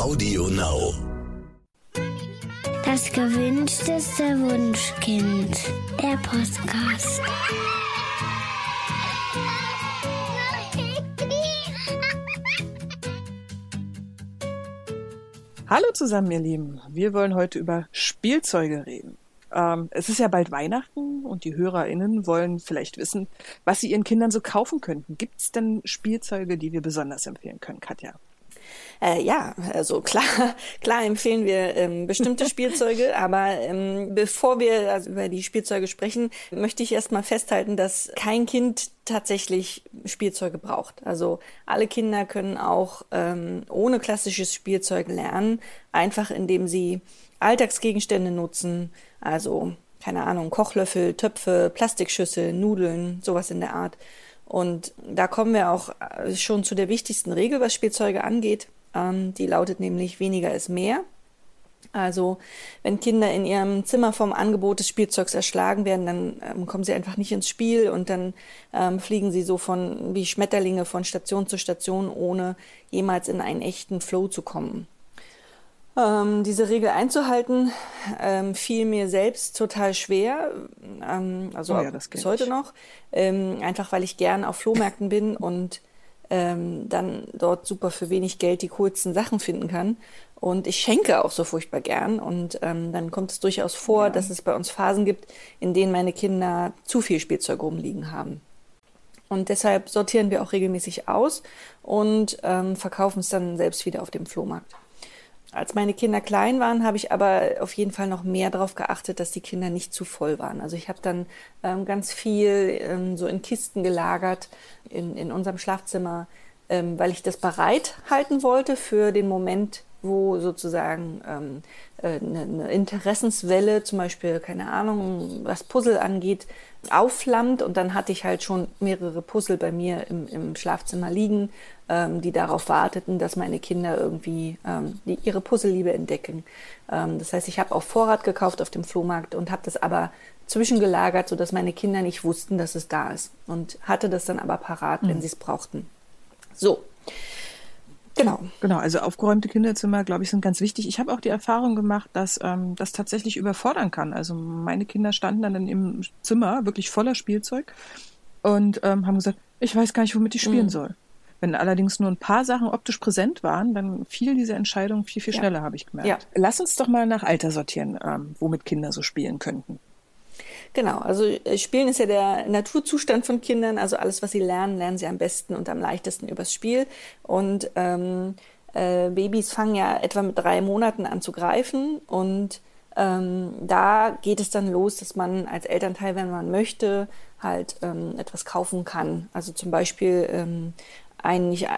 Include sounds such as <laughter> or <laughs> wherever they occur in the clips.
Audio Now. Das gewünschteste Wunschkind. Der Podcast. Hallo zusammen, ihr Lieben. Wir wollen heute über Spielzeuge reden. Ähm, es ist ja bald Weihnachten und die HörerInnen wollen vielleicht wissen, was sie ihren Kindern so kaufen könnten. Gibt es denn Spielzeuge, die wir besonders empfehlen können, Katja? Äh, ja, also klar, <laughs> klar empfehlen wir ähm, bestimmte Spielzeuge, <laughs> aber ähm, bevor wir also über die Spielzeuge sprechen, möchte ich erstmal festhalten, dass kein Kind tatsächlich Spielzeuge braucht. Also alle Kinder können auch ähm, ohne klassisches Spielzeug lernen, einfach indem sie Alltagsgegenstände nutzen, also keine Ahnung, Kochlöffel, Töpfe, Plastikschüssel, Nudeln, sowas in der Art. Und da kommen wir auch äh, schon zu der wichtigsten Regel, was Spielzeuge angeht. Ähm, die lautet nämlich weniger ist mehr. Also wenn Kinder in ihrem Zimmer vom Angebot des Spielzeugs erschlagen werden, dann ähm, kommen sie einfach nicht ins Spiel und dann ähm, fliegen sie so von wie Schmetterlinge von Station zu Station, ohne jemals in einen echten Flow zu kommen. Ähm, diese Regel einzuhalten ähm, fiel mir selbst total schwer, ähm, also oh ja, bis heute noch, ähm, einfach weil ich gern auf Flohmärkten bin und ähm, dann dort super für wenig Geld die coolsten Sachen finden kann. Und ich schenke auch so furchtbar gern. Und ähm, dann kommt es durchaus vor, ja. dass es bei uns Phasen gibt, in denen meine Kinder zu viel Spielzeug rumliegen haben. Und deshalb sortieren wir auch regelmäßig aus und ähm, verkaufen es dann selbst wieder auf dem Flohmarkt. Als meine Kinder klein waren, habe ich aber auf jeden Fall noch mehr darauf geachtet, dass die Kinder nicht zu voll waren. Also ich habe dann ähm, ganz viel ähm, so in Kisten gelagert in, in unserem Schlafzimmer, ähm, weil ich das bereit halten wollte für den Moment, wo sozusagen ähm, äh, eine, eine Interessenswelle, zum Beispiel, keine Ahnung, was Puzzle angeht, aufflammt und dann hatte ich halt schon mehrere Puzzle bei mir im, im Schlafzimmer liegen, ähm, die darauf warteten, dass meine Kinder irgendwie ähm, die, ihre Puzzleliebe entdecken. Ähm, das heißt, ich habe auch Vorrat gekauft auf dem Flohmarkt und habe das aber zwischengelagert, sodass meine Kinder nicht wussten, dass es da ist und hatte das dann aber parat, mhm. wenn sie es brauchten. So. Genau. Genau, also aufgeräumte Kinderzimmer, glaube ich, sind ganz wichtig. Ich habe auch die Erfahrung gemacht, dass ähm, das tatsächlich überfordern kann. Also meine Kinder standen dann im Zimmer wirklich voller Spielzeug und ähm, haben gesagt, ich weiß gar nicht, womit ich spielen mhm. soll. Wenn allerdings nur ein paar Sachen optisch präsent waren, dann fiel diese Entscheidung viel, viel schneller, ja. habe ich gemerkt. Ja. Lass uns doch mal nach Alter sortieren, ähm, womit Kinder so spielen könnten. Genau, also äh, Spielen ist ja der Naturzustand von Kindern, also alles, was sie lernen, lernen sie am besten und am leichtesten übers Spiel. Und ähm, äh, Babys fangen ja etwa mit drei Monaten an zu greifen und ähm, da geht es dann los, dass man als Elternteil, wenn man möchte, halt ähm, etwas kaufen kann. Also zum Beispiel ähm, ein nicht,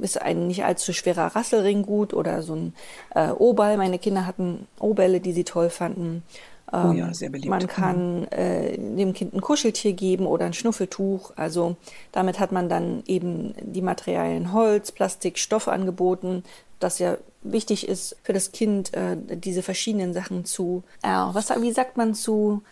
ist ein nicht allzu schwerer Rasselring gut oder so ein äh, O-Ball. Meine Kinder hatten O-Bälle, die sie toll fanden. Ähm, oh ja, sehr beliebt. Man kann äh, dem Kind ein Kuscheltier geben oder ein Schnuffeltuch. Also damit hat man dann eben die Materialien Holz, Plastik, Stoff angeboten, das ja wichtig ist für das Kind, äh, diese verschiedenen Sachen zu, äh, was, wie sagt man, zu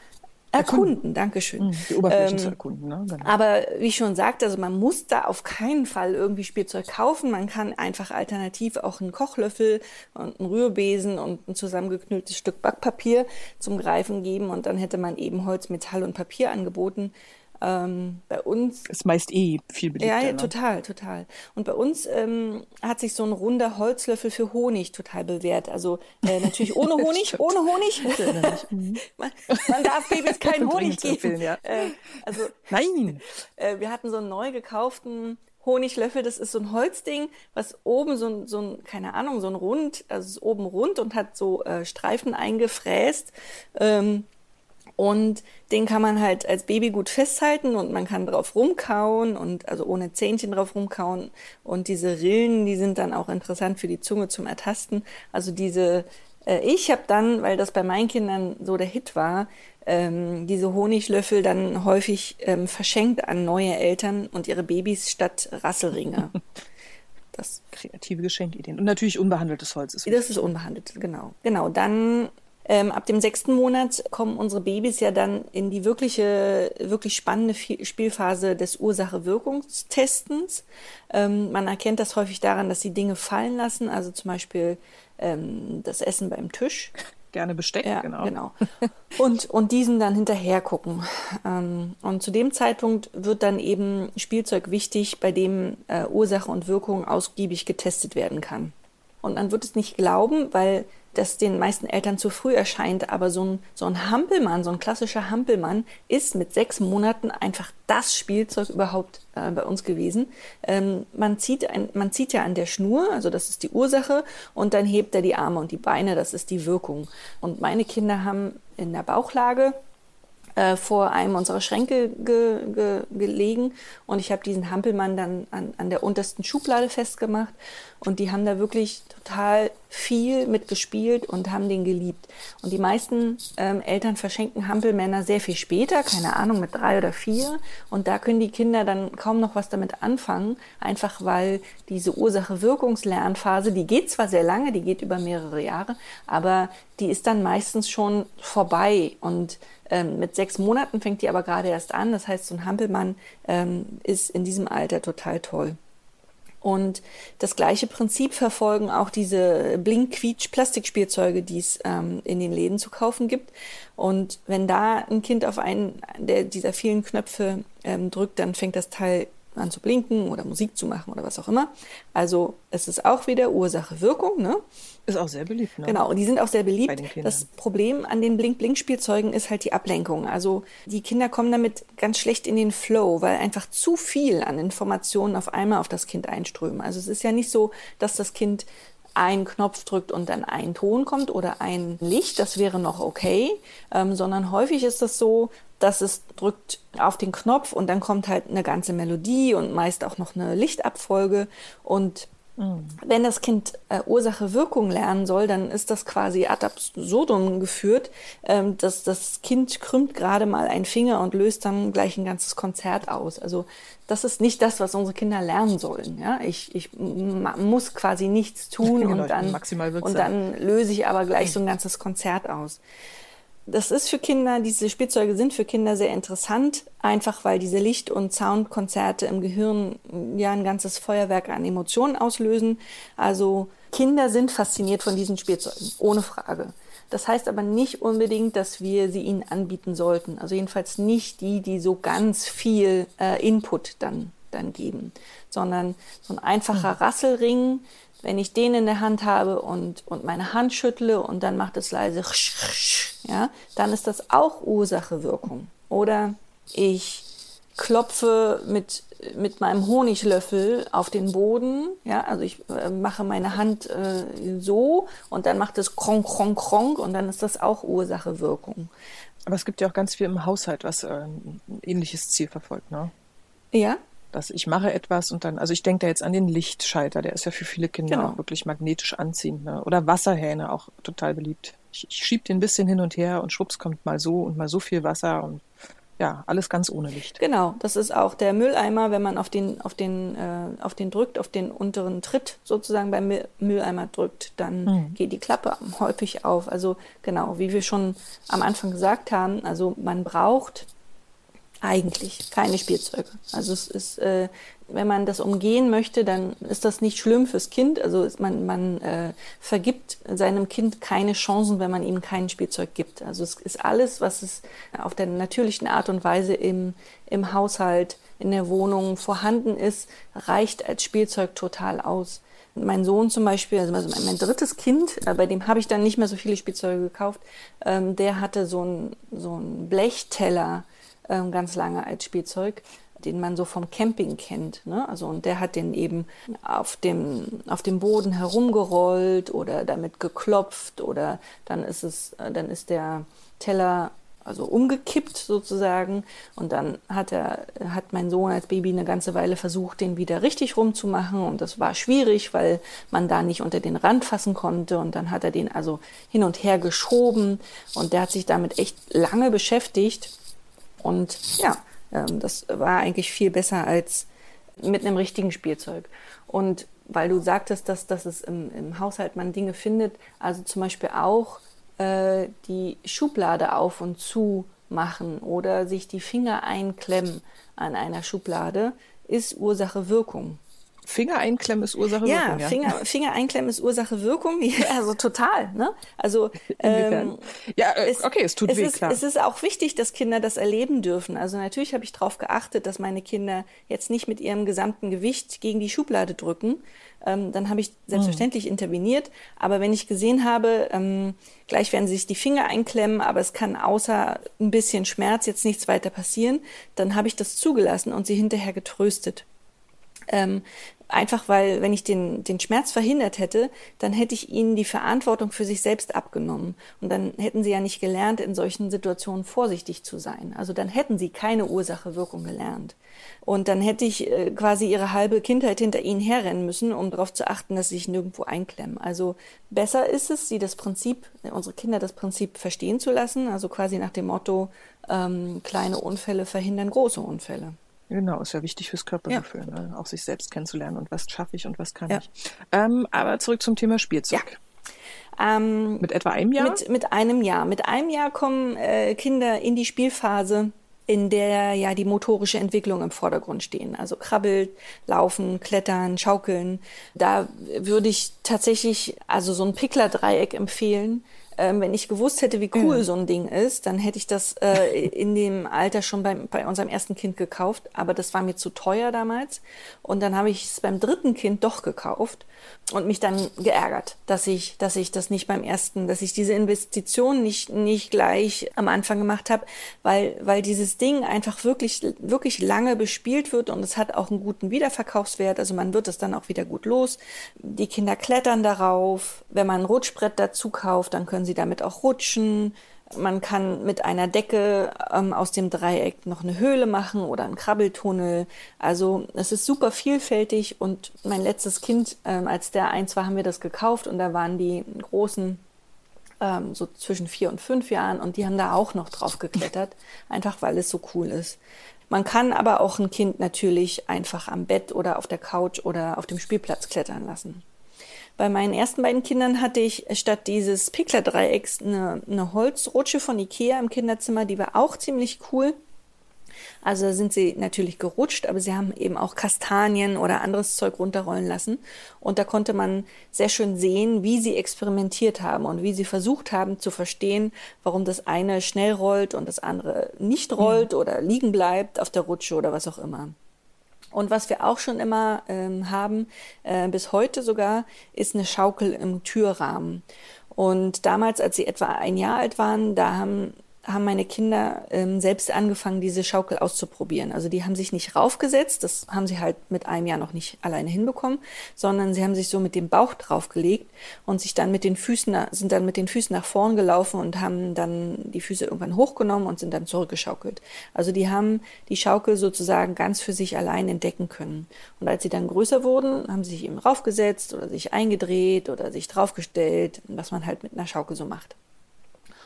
Erkunden. Dankeschön. Mhm, die Oberflächen ähm, zu erkunden. Ne? Genau. Aber wie ich schon sagte, also man muss da auf keinen Fall irgendwie Spielzeug kaufen. Man kann einfach alternativ auch einen Kochlöffel und einen Rührbesen und ein zusammengeknülltes Stück Backpapier zum Greifen geben und dann hätte man eben Holz, Metall und Papier angeboten. Ähm, bei uns ist meist eh viel beliebter. Ja, ja ne? total, total. Und bei uns ähm, hat sich so ein runder Holzlöffel für Honig total bewährt. Also äh, natürlich ohne <laughs> Honig, ohne Honig. Mhm. <laughs> man, man, darf Babys keinen Honig geben. Empfehlen, ja. äh, also nein. Äh, wir hatten so einen neu gekauften Honiglöffel, das ist so ein Holzding, was oben so ein, so ein keine Ahnung, so ein Rund, also ist oben rund und hat so äh, Streifen eingefräst. Ähm, und den kann man halt als Baby gut festhalten und man kann drauf rumkauen und also ohne Zähnchen drauf rumkauen. Und diese Rillen, die sind dann auch interessant für die Zunge zum Ertasten. Also diese, äh, ich habe dann, weil das bei meinen Kindern so der Hit war, ähm, diese Honiglöffel dann häufig ähm, verschenkt an neue Eltern und ihre Babys statt Rasselringe. <laughs> Das kreative Geschenkideen. Und natürlich unbehandeltes Holz ist. Das ist unbehandelt, genau. Genau. Dann Ähm, ab dem sechsten Monat kommen unsere Babys ja dann in die wirkliche, wirklich spannende Spielphase des Ursache-Wirkungstestens. Ähm, man erkennt das häufig daran, dass sie Dinge fallen lassen, also zum Beispiel ähm, das Essen beim Tisch. Gerne Besteck, ja, genau. genau. Und, und diesen dann hinterher gucken. Ähm, und zu dem Zeitpunkt wird dann eben Spielzeug wichtig, bei dem äh, Ursache und Wirkung ausgiebig getestet werden kann. Und man wird es nicht glauben, weil das den meisten Eltern zu früh erscheint, aber so ein, so ein Hampelmann, so ein klassischer Hampelmann ist mit sechs Monaten einfach das Spielzeug überhaupt äh, bei uns gewesen. Ähm, man, zieht ein, man zieht ja an der Schnur, also das ist die Ursache, und dann hebt er die Arme und die Beine, das ist die Wirkung. Und meine Kinder haben in der Bauchlage äh, vor einem unserer Schränke ge, ge, gelegen und ich habe diesen Hampelmann dann an, an der untersten Schublade festgemacht und die haben da wirklich total viel mitgespielt und haben den geliebt. Und die meisten ähm, Eltern verschenken Hampelmänner sehr viel später, keine Ahnung, mit drei oder vier. Und da können die Kinder dann kaum noch was damit anfangen, einfach weil diese Ursache-Wirkungslernphase, die geht zwar sehr lange, die geht über mehrere Jahre, aber die ist dann meistens schon vorbei. Und ähm, mit sechs Monaten fängt die aber gerade erst an. Das heißt, so ein Hampelmann ähm, ist in diesem Alter total toll. Und das gleiche Prinzip verfolgen auch diese Blink-Quietsch-Plastikspielzeuge, die es ähm, in den Läden zu kaufen gibt. Und wenn da ein Kind auf einen der, dieser vielen Knöpfe ähm, drückt, dann fängt das Teil an zu blinken oder Musik zu machen oder was auch immer. Also es ist auch wieder Ursache-Wirkung. Ne? Ist auch sehr beliebt. Ne? Genau, und die sind auch sehr beliebt. Das Problem an den Blink-Blink-Spielzeugen ist halt die Ablenkung. Also die Kinder kommen damit ganz schlecht in den Flow, weil einfach zu viel an Informationen auf einmal auf das Kind einströmen. Also es ist ja nicht so, dass das Kind einen Knopf drückt und dann ein Ton kommt oder ein Licht, das wäre noch okay, ähm, sondern häufig ist das so, dass es drückt auf den Knopf und dann kommt halt eine ganze Melodie und meist auch noch eine Lichtabfolge und mhm. wenn das Kind äh, Ursache-Wirkung lernen soll, dann ist das quasi ad absurdum geführt, ähm, dass das Kind krümmt gerade mal einen Finger und löst dann gleich ein ganzes Konzert aus. Also das ist nicht das, was unsere Kinder lernen sollen. Ja? Ich, ich muss quasi nichts tun und, dann, und dann löse ich aber gleich so ein ganzes Konzert aus das ist für Kinder, diese Spielzeuge sind für Kinder sehr interessant, einfach weil diese Licht- und Soundkonzerte im Gehirn ja ein ganzes Feuerwerk an Emotionen auslösen. Also Kinder sind fasziniert von diesen Spielzeugen, ohne Frage. Das heißt aber nicht unbedingt, dass wir sie ihnen anbieten sollten. Also jedenfalls nicht die, die so ganz viel äh, Input dann, dann geben, sondern so ein einfacher hm. Rasselring, wenn ich den in der Hand habe und, und meine Hand schüttle und dann macht es leise, ja, dann ist das auch Ursache-Wirkung. Oder ich klopfe mit, mit meinem Honiglöffel auf den Boden, ja, also ich äh, mache meine Hand äh, so und dann macht es kronk, kronk, kronk und dann ist das auch Ursache-Wirkung. Aber es gibt ja auch ganz viel im Haushalt, was äh, ein ähnliches Ziel verfolgt, ne? Ja, dass ich mache etwas und dann, also ich denke da jetzt an den Lichtschalter, der ist ja für viele Kinder genau. auch wirklich magnetisch anziehend. Ne? Oder Wasserhähne, auch total beliebt. Ich, ich schiebe den ein bisschen hin und her und schwupps kommt mal so und mal so viel Wasser und ja, alles ganz ohne Licht. Genau, das ist auch der Mülleimer, wenn man auf den, auf den, äh, auf den drückt, auf den unteren Tritt sozusagen beim Mülleimer drückt, dann mhm. geht die Klappe häufig auf. Also genau, wie wir schon am Anfang gesagt haben, also man braucht eigentlich keine Spielzeuge. Also es ist, äh, wenn man das umgehen möchte, dann ist das nicht schlimm fürs Kind. Also man, man äh, vergibt seinem Kind keine Chancen, wenn man ihm kein Spielzeug gibt. Also es ist alles, was es auf der natürlichen Art und Weise im, im Haushalt, in der Wohnung vorhanden ist, reicht als Spielzeug total aus. Mein Sohn zum Beispiel, also mein, mein drittes Kind, äh, bei dem habe ich dann nicht mehr so viele Spielzeuge gekauft, ähm, der hatte so ein so ein Blechteller, ganz lange als Spielzeug den man so vom Camping kennt. Ne? Also und der hat den eben auf dem auf dem Boden herumgerollt oder damit geklopft oder dann ist es äh, dann ist der Teller also umgekippt sozusagen und dann hat er hat mein Sohn als Baby eine ganze Weile versucht den wieder richtig rumzumachen und das war schwierig weil man da nicht unter den Rand fassen konnte und dann hat er den also hin und her geschoben und der hat sich damit echt lange beschäftigt und ja, ähm, das war eigentlich viel besser als mit einem richtigen Spielzeug. Und weil du sagtest, dass, dass es im, im Haushalt man Dinge findet, also zum Beispiel auch äh, die Schublade auf und zu machen oder sich die Finger einklemmen an einer Schublade, ist Ursache-Wirkung. Finger einklemmen ist Ursache ja, Wirkung. Ja, Finger, <laughs> Finger einklemmen ist Ursache Wirkung. <laughs> Also total. Ne? Also ähm, ja, äh, okay, es tut es weh, ist, klar. Es ist auch wichtig, dass Kinder das erleben dürfen. Also natürlich habe ich darauf geachtet, dass meine Kinder jetzt nicht mit ihrem gesamten Gewicht gegen die Schublade drücken. Ähm, dann habe ich selbstverständlich mhm. interveniert. Aber wenn ich gesehen habe, ähm, gleich werden sie sich die Finger einklemmen, aber es kann außer ein bisschen Schmerz jetzt nichts weiter passieren, dann habe ich das zugelassen und sie hinterher getröstet. Ähm, einfach weil, wenn ich den, den Schmerz verhindert hätte, dann hätte ich ihnen die Verantwortung für sich selbst abgenommen. Und dann hätten sie ja nicht gelernt, in solchen Situationen vorsichtig zu sein. Also dann hätten sie keine Ursache-Wirkung gelernt. Und dann hätte ich äh, quasi ihre halbe Kindheit hinter ihnen herrennen müssen, um darauf zu achten, dass sie sich nirgendwo einklemmen. Also besser ist es, sie das Prinzip, unsere Kinder das Prinzip verstehen zu lassen. Also quasi nach dem Motto, ähm, kleine Unfälle verhindern große Unfälle. Genau, ist ja wichtig fürs Körpergefühl, ja. ne? auch sich selbst kennenzulernen und was schaffe ich und was kann ja. ich. Ähm, aber zurück zum Thema Spielzeug. Ja. Ähm, mit etwa einem Jahr? Mit, mit einem Jahr. Mit einem Jahr kommen äh, Kinder in die Spielphase, in der ja die motorische Entwicklung im Vordergrund stehen. Also krabbeln, laufen, klettern, schaukeln. Da würde ich tatsächlich also so ein Pickler-Dreieck empfehlen ähm, wenn ich gewusst hätte, wie cool ja. so ein Ding ist, dann hätte ich das äh, in dem Alter schon beim, bei unserem ersten Kind gekauft. Aber das war mir zu teuer damals. Und dann habe ich es beim dritten Kind doch gekauft und mich dann geärgert, dass ich, dass ich das nicht beim ersten, dass ich diese Investition nicht, nicht gleich am Anfang gemacht habe, weil, weil dieses Ding einfach wirklich, wirklich lange bespielt wird und es hat auch einen guten Wiederverkaufswert. Also man wird es dann auch wieder gut los. Die Kinder klettern darauf. Wenn man ein Rutschbrett dazu kauft, dann können sie damit auch rutschen. Man kann mit einer Decke ähm, aus dem Dreieck noch eine Höhle machen oder einen Krabbeltunnel. Also es ist super vielfältig und mein letztes Kind, ähm, als der eins war, haben wir das gekauft und da waren die großen ähm, so zwischen vier und fünf Jahren und die haben da auch noch drauf geklettert, einfach weil es so cool ist. Man kann aber auch ein Kind natürlich einfach am Bett oder auf der Couch oder auf dem Spielplatz klettern lassen. Bei meinen ersten beiden Kindern hatte ich statt dieses Pickler-Dreiecks eine, eine Holzrutsche von Ikea im Kinderzimmer, die war auch ziemlich cool. Also sind sie natürlich gerutscht, aber sie haben eben auch Kastanien oder anderes Zeug runterrollen lassen. Und da konnte man sehr schön sehen, wie sie experimentiert haben und wie sie versucht haben zu verstehen, warum das eine schnell rollt und das andere nicht rollt ja. oder liegen bleibt auf der Rutsche oder was auch immer. Und was wir auch schon immer ähm, haben, äh, bis heute sogar, ist eine Schaukel im Türrahmen. Und damals, als sie etwa ein Jahr alt waren, da haben haben meine Kinder ähm, selbst angefangen, diese Schaukel auszuprobieren. Also die haben sich nicht raufgesetzt, das haben sie halt mit einem Jahr noch nicht alleine hinbekommen, sondern sie haben sich so mit dem Bauch draufgelegt und sich dann mit den Füßen, sind dann mit den Füßen nach vorn gelaufen und haben dann die Füße irgendwann hochgenommen und sind dann zurückgeschaukelt. Also die haben die Schaukel sozusagen ganz für sich allein entdecken können. Und als sie dann größer wurden, haben sie sich eben raufgesetzt oder sich eingedreht oder sich draufgestellt, was man halt mit einer Schaukel so macht.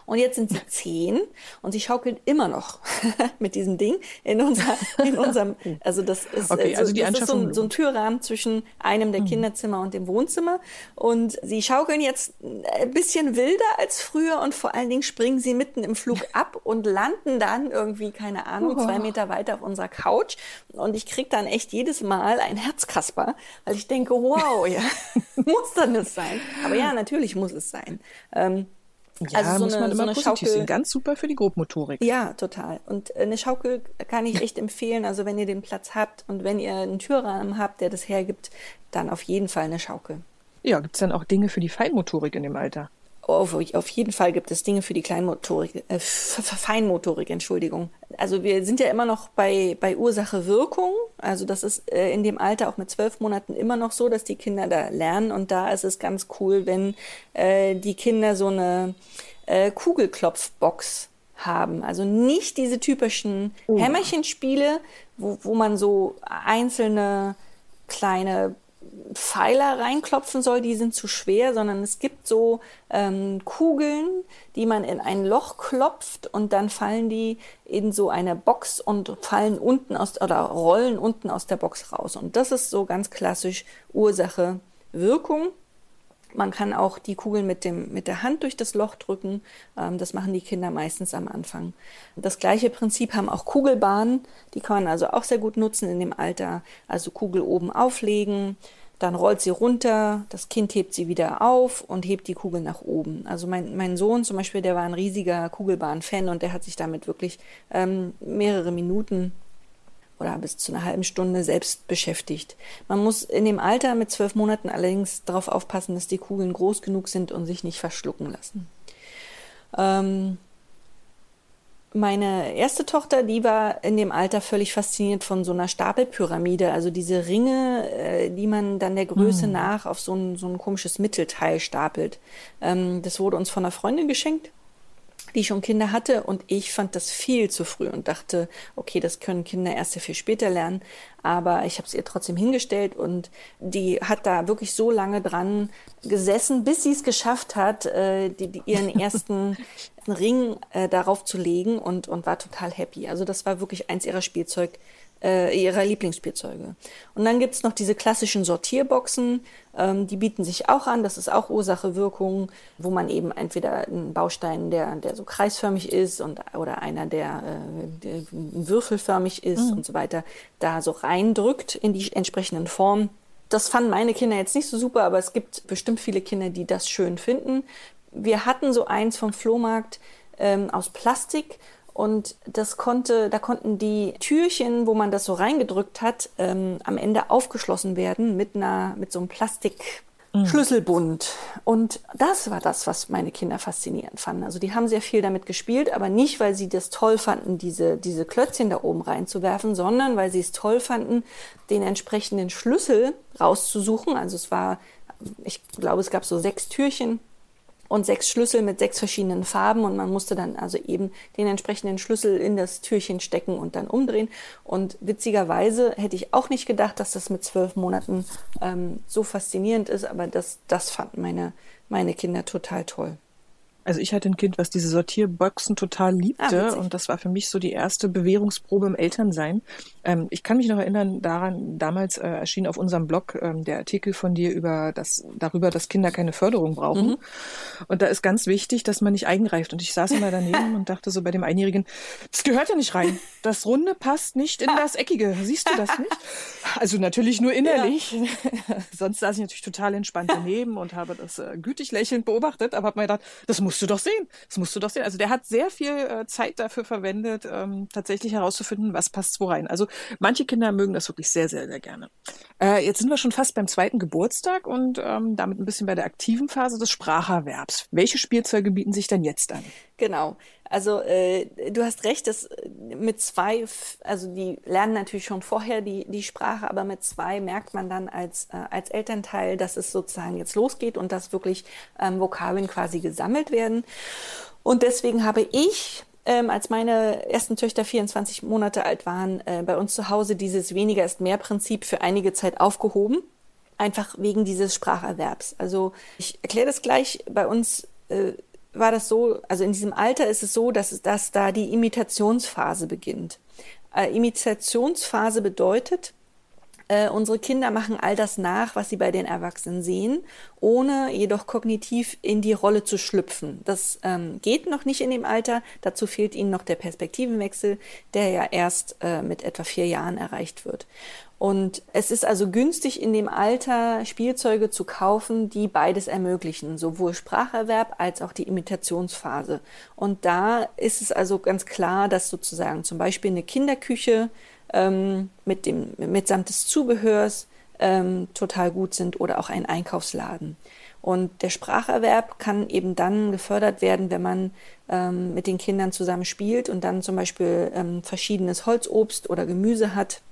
Und jetzt sind sie <laughs> zehn und sie schaukeln immer noch <laughs> mit diesem Ding in, unser, in unserem, <laughs> also das ist, okay, also, also das ist so, ein, so ein Türrahmen zwischen einem der mhm. Kinderzimmer und dem Wohnzimmer. Und sie schaukeln jetzt ein bisschen wilder als früher und vor allen Dingen springen sie mitten im Flug ab und landen dann irgendwie, keine Ahnung, zwei Meter weiter auf unserer Couch. Und ich krieg dann echt jedes Mal ein Herzkasper, weil ich denke, wow, ja, muss dann das sein. Aber ja, natürlich muss es sein. Ähm, ja, also so muss eine, man immer so positiv Schaukel, sehen. Ganz super für die Grobmotorik. Ja, total. Und eine Schaukel kann ich echt empfehlen. Also wenn ihr den Platz habt und wenn ihr einen Türrahmen habt, der das hergibt, dann auf jeden Fall eine Schaukel. Ja, gibt es dann auch Dinge für die Feinmotorik in dem Alter? Auf, auf jeden Fall gibt es Dinge für die Kleinmotorik, äh, Feinmotorik, Entschuldigung. Also wir sind ja immer noch bei, bei Ursache-Wirkung. Also das ist äh, in dem Alter auch mit zwölf Monaten immer noch so, dass die Kinder da lernen. Und da ist es ganz cool, wenn äh, die Kinder so eine äh, Kugelklopfbox haben. Also nicht diese typischen oh. Hämmerchenspiele, wo, wo man so einzelne kleine Pfeiler reinklopfen soll, die sind zu schwer, sondern es gibt so ähm, Kugeln, die man in ein Loch klopft und dann fallen die in so eine Box und fallen unten aus oder rollen unten aus der Box raus. Und das ist so ganz klassisch Ursache Wirkung. Man kann auch die Kugel mit, dem, mit der Hand durch das Loch drücken. Ähm, das machen die Kinder meistens am Anfang. Das gleiche Prinzip haben auch Kugelbahnen. Die kann man also auch sehr gut nutzen in dem Alter. Also Kugel oben auflegen, dann rollt sie runter, das Kind hebt sie wieder auf und hebt die Kugel nach oben. Also mein, mein Sohn zum Beispiel, der war ein riesiger Kugelbahn-Fan und der hat sich damit wirklich ähm, mehrere Minuten oder bis zu einer halben Stunde selbst beschäftigt. Man muss in dem Alter mit zwölf Monaten allerdings darauf aufpassen, dass die Kugeln groß genug sind und sich nicht verschlucken lassen. Ähm, meine erste Tochter, die war in dem Alter völlig fasziniert von so einer Stapelpyramide, also diese Ringe, äh, die man dann der Größe mhm. nach auf so ein, so ein komisches Mittelteil stapelt. Ähm, das wurde uns von einer Freundin geschenkt die schon Kinder hatte und ich fand das viel zu früh und dachte, okay, das können Kinder erst sehr viel später lernen, aber ich habe es ihr trotzdem hingestellt und die hat da wirklich so lange dran gesessen, bis sie es geschafft hat, äh, die, die ihren <laughs> ersten Ring äh, darauf zu legen und, und war total happy. Also das war wirklich eins ihrer Spielzeug, äh, ihrer Lieblingsspielzeuge. Und dann gibt's noch diese klassischen Sortierboxen, ähm, die bieten sich auch an. Das ist auch Ursache-Wirkung, wo man eben entweder einen Baustein, der, der so kreisförmig ist und, oder einer, der, äh, der würfelförmig ist mhm. und so weiter, da so reindrückt in die entsprechenden Formen. Das fanden meine Kinder jetzt nicht so super, aber es gibt bestimmt viele Kinder, die das schön finden. Wir hatten so eins vom Flohmarkt ähm, aus Plastik und das konnte, da konnten die Türchen, wo man das so reingedrückt hat, ähm, am Ende aufgeschlossen werden mit einer, mit so einem Plastik, Schlüsselbund. Und das war das, was meine Kinder faszinierend fanden. Also die haben sehr viel damit gespielt, aber nicht, weil sie das toll fanden, diese, diese Klötzchen da oben reinzuwerfen, sondern weil sie es toll fanden, den entsprechenden Schlüssel rauszusuchen. Also es war, ich glaube, es gab so sechs Türchen und sechs Schlüssel mit sechs verschiedenen Farben und man musste dann also eben den entsprechenden Schlüssel in das Türchen stecken und dann umdrehen. Und witzigerweise hätte ich auch nicht gedacht, dass das mit zwölf Monaten ähm, so faszinierend ist, aber das, das fanden meine, meine Kinder total toll. Also ich hatte ein Kind, was diese Sortierboxen total liebte ah, und das war für mich so die erste Bewährungsprobe im Elternsein. Ähm, ich kann mich noch erinnern daran, damals äh, erschien auf unserem Blog ähm, der Artikel von dir über das, darüber, dass Kinder keine Förderung brauchen. Mhm. Und da ist ganz wichtig, dass man nicht eingreift. Und ich saß immer daneben und dachte so bei dem Einjährigen, das gehört ja nicht rein. Das Runde passt nicht in das Eckige. Siehst du das nicht? Also natürlich nur innerlich. Ja. <laughs> Sonst saß ich natürlich total entspannt daneben und habe das äh, gütig lächelnd beobachtet, aber habe mir gedacht, das muss musst du doch sehen. Das musst du doch sehen. Also der hat sehr viel äh, Zeit dafür verwendet, ähm, tatsächlich herauszufinden, was passt wo rein. Also manche Kinder mögen das wirklich sehr, sehr, sehr gerne. Äh, jetzt sind wir schon fast beim zweiten Geburtstag und ähm, damit ein bisschen bei der aktiven Phase des Spracherwerbs. Welche Spielzeuge bieten sich denn jetzt an? Genau. Also äh, du hast recht, dass äh, mit zwei, also die lernen natürlich schon vorher die, die Sprache, aber mit zwei merkt man dann als, äh, als Elternteil, dass es sozusagen jetzt losgeht und dass wirklich ähm, Vokabeln quasi gesammelt werden. Und deswegen habe ich ähm, als meine ersten Töchter 24 Monate alt waren, äh, bei uns zu Hause dieses weniger ist mehr Prinzip für einige Zeit aufgehoben. Einfach wegen dieses Spracherwerbs. Also ich erkläre das gleich. Bei uns äh, war das so, also in diesem Alter ist es so, dass, dass da die Imitationsphase beginnt. Äh, Imitationsphase bedeutet, äh, unsere Kinder machen all das nach, was sie bei den Erwachsenen sehen, ohne jedoch kognitiv in die Rolle zu schlüpfen. Das ähm, geht noch nicht in dem Alter. Dazu fehlt ihnen noch der Perspektivenwechsel, der ja erst äh, mit etwa vier Jahren erreicht wird. Und es ist also günstig in dem Alter Spielzeuge zu kaufen, die beides ermöglichen, sowohl Spracherwerb als auch die Imitationsphase. Und da ist es also ganz klar, dass sozusagen zum Beispiel eine Kinderküche ähm, mit dem mitsamt des Zubehörs ähm, total gut sind oder auch ein Einkaufsladen. Und der Spracherwerb kann eben dann gefördert werden, wenn man ähm, mit den Kindern zusammen spielt und dann zum Beispiel ähm, verschiedenes Holzobst oder Gemüse hat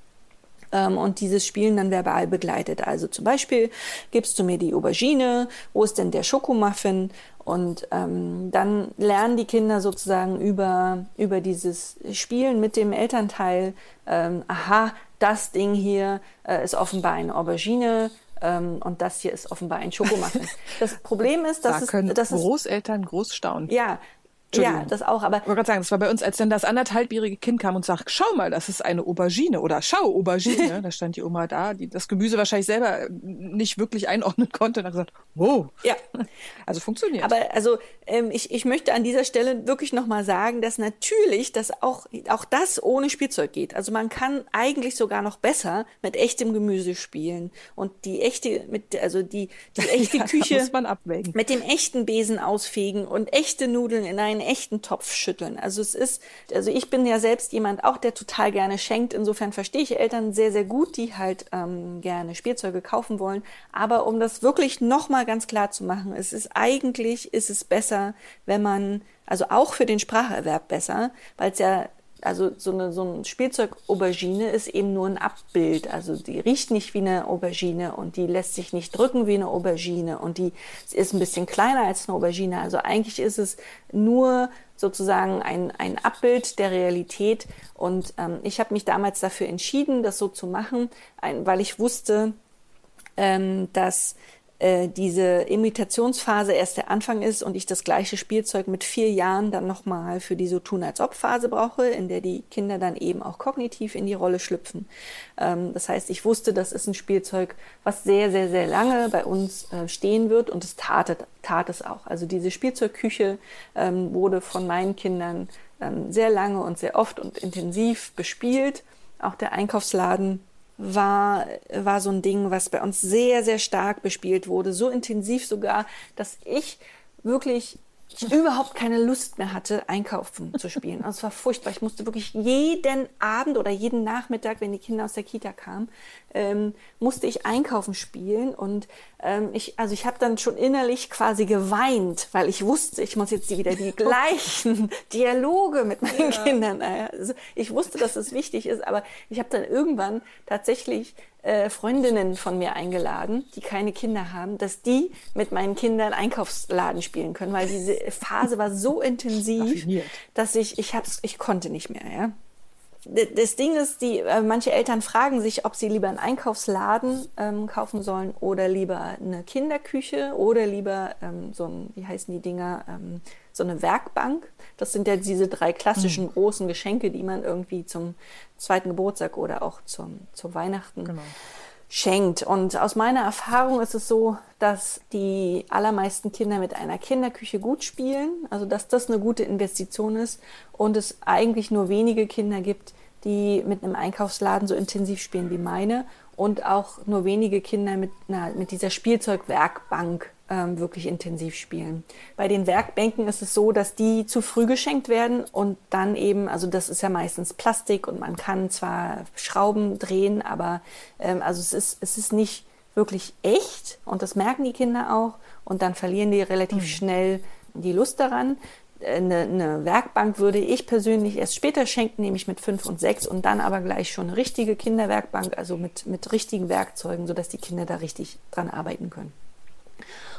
ähm, und dieses Spielen dann verbal begleitet. Also zum Beispiel gibst du mir die Aubergine, wo ist denn der Schokomuffin? Und ähm, dann lernen die Kinder sozusagen über, über dieses Spielen mit dem Elternteil, ähm, aha, das Ding hier äh, ist offenbar eine Aubergine, ähm, und das hier ist offenbar ein Schokomuffin. Das Problem ist, dass da können es, dass Großeltern groß staunen. Ja, Ja, das auch, aber. Ich wollte gerade sagen, das war bei uns, als dann das anderthalbjährige Kind kam und sagt, schau mal, das ist eine Aubergine oder schau, Aubergine. <laughs> da stand die Oma da, die das Gemüse wahrscheinlich selber nicht wirklich einordnen konnte und hat gesagt, wow. Ja. Also funktioniert. Aber also ähm, ich, ich möchte an dieser Stelle wirklich nochmal sagen, dass natürlich dass auch, auch das ohne Spielzeug geht. Also man kann eigentlich sogar noch besser mit echtem Gemüse spielen. Und die echte, mit, also die, die <laughs> echte ja, Küche muss man abwägen. mit dem echten Besen ausfegen und echte Nudeln in einen echten Topf schütteln. Also es ist, also ich bin ja selbst jemand auch, der total gerne schenkt. Insofern verstehe ich Eltern sehr, sehr gut, die halt ähm, gerne Spielzeuge kaufen wollen. Aber um das wirklich nochmal ganz klar zu machen, es ist eigentlich, ist es besser, wenn man, also auch für den Spracherwerb besser, weil es ja also so eine so ein Spielzeug-Aubergine ist eben nur ein Abbild. Also die riecht nicht wie eine Aubergine und die lässt sich nicht drücken wie eine Aubergine und die ist ein bisschen kleiner als eine Aubergine. Also eigentlich ist es nur sozusagen ein, ein Abbild der Realität. Und ähm, ich habe mich damals dafür entschieden, das so zu machen, ein, weil ich wusste, ähm, dass äh, diese Imitationsphase erst der Anfang ist und ich das gleiche Spielzeug mit vier Jahren dann nochmal für die so tun als ob Phase brauche, in der die Kinder dann eben auch kognitiv in die Rolle schlüpfen. Ähm, das heißt, ich wusste, das ist ein Spielzeug, was sehr, sehr, sehr lange bei uns äh, stehen wird und es tat, tat es auch. Also diese Spielzeugküche ähm, wurde von meinen Kindern ähm, sehr lange und sehr oft und intensiv bespielt. Auch der Einkaufsladen war, war so ein Ding, was bei uns sehr, sehr stark bespielt wurde. So intensiv sogar, dass ich wirklich ich <laughs> überhaupt keine Lust mehr hatte, einkaufen zu spielen. Also es war furchtbar. Ich musste wirklich jeden Abend oder jeden Nachmittag, wenn die Kinder aus der Kita kamen, ähm, musste ich einkaufen spielen. Und ähm, ich, also ich habe dann schon innerlich quasi geweint, weil ich wusste, ich muss jetzt wieder die <laughs> gleichen Dialoge mit meinen ja. Kindern. Also ich wusste, dass es wichtig ist, aber ich habe dann irgendwann tatsächlich äh, Freundinnen von mir eingeladen, die keine Kinder haben, dass die mit meinen Kindern Einkaufsladen spielen können, weil diese Phase war so <laughs> intensiv, Affiniert. dass ich ich hab's ich konnte nicht mehr, ja. Das Ding ist, die äh, manche Eltern fragen sich, ob sie lieber einen Einkaufsladen ähm, kaufen sollen oder lieber eine Kinderküche oder lieber ähm, so ein, wie heißen die Dinger, ähm, so eine Werkbank. Das sind ja diese drei klassischen mhm. großen Geschenke, die man irgendwie zum zweiten Geburtstag oder auch zum, zu Weihnachten genau. Schenkt. Und aus meiner Erfahrung ist es so, dass die allermeisten Kinder mit einer Kinderküche gut spielen, also dass das eine gute Investition ist und es eigentlich nur wenige Kinder gibt, die mit einem Einkaufsladen so intensiv spielen wie meine und auch nur wenige Kinder mit, na, mit dieser Spielzeugwerkbank ähm, wirklich intensiv spielen. Bei den Werkbänken ist es so, dass die zu früh geschenkt werden und dann eben, also das ist ja meistens Plastik und man kann zwar Schrauben drehen, aber ähm, also es ist, es ist nicht wirklich echt und das merken die Kinder auch und dann verlieren die relativ mhm. schnell die Lust daran eine, eine Werkbank würde ich persönlich erst später schenken, nämlich mit fünf und sechs und dann aber gleich schon eine richtige Kinderwerkbank, also mit, mit richtigen Werkzeugen, sodass die Kinder da richtig dran arbeiten können.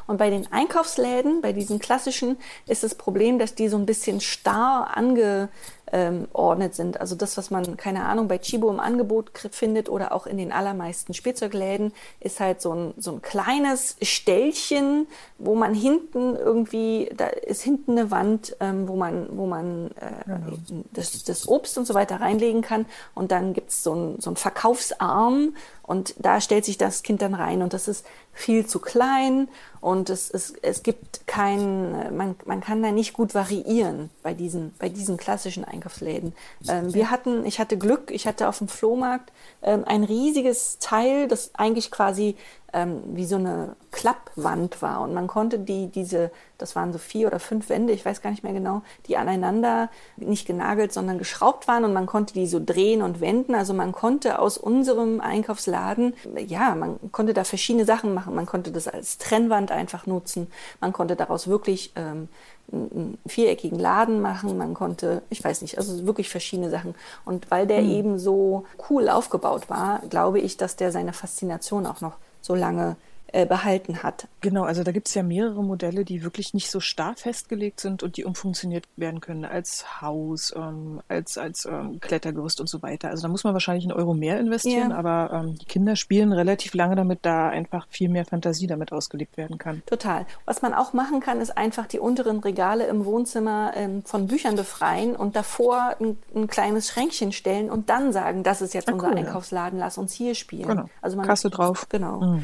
Und bei den Einkaufsläden, bei diesen klassischen, ist das Problem, dass die so ein bisschen starr ange, ähm, ordnet sind. Also das, was man, keine Ahnung, bei Chibo im Angebot findet oder auch in den allermeisten Spielzeugläden, ist halt so ein, so ein kleines Ställchen, wo man hinten irgendwie, da ist hinten eine Wand, ähm, wo man, wo man äh, genau. das, das Obst und so weiter reinlegen kann. Und dann gibt's so ein, so ein Verkaufsarm und da stellt sich das Kind dann rein. Und das ist viel zu klein und es, es, es gibt kein, man, man kann da nicht gut variieren bei diesen, bei diesen klassischen Einkaufsläden. Einkaufsläden. Ähm, wir hatten, ich hatte Glück, ich hatte auf dem Flohmarkt ähm, ein riesiges Teil, das eigentlich quasi ähm, wie so eine Klappwand war. Und man konnte die, diese, das waren so vier oder fünf Wände, ich weiß gar nicht mehr genau, die aneinander nicht genagelt, sondern geschraubt waren und man konnte die so drehen und wenden. Also man konnte aus unserem Einkaufsladen, ja, man konnte da verschiedene Sachen machen. Man konnte das als Trennwand einfach nutzen. Man konnte daraus wirklich ähm, einen viereckigen Laden machen, man konnte, ich weiß nicht, also wirklich verschiedene Sachen. Und weil der mhm. eben so cool aufgebaut war, glaube ich, dass der seine Faszination auch noch so lange äh, behalten hat. Genau, also da gibt es ja mehrere Modelle, die wirklich nicht so starr festgelegt sind und die umfunktioniert werden können als Haus, ähm, als, als ähm, Klettergerüst und so weiter. Also da muss man wahrscheinlich einen Euro mehr investieren, ja. aber ähm, die Kinder spielen relativ lange damit, da einfach viel mehr Fantasie damit ausgelebt werden kann. Total. Was man auch machen kann, ist einfach die unteren Regale im Wohnzimmer ähm, von Büchern befreien und davor ein, ein, kleines Schränkchen stellen und dann sagen, das ist jetzt ah, unser cool, Einkaufsladen, lass uns hier spielen. Genau. Also man, Kasse drauf. Genau. Mhm.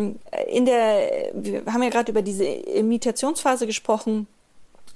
Ähm, in der, wir haben ja gerade über diese Imitationsphase gesprochen.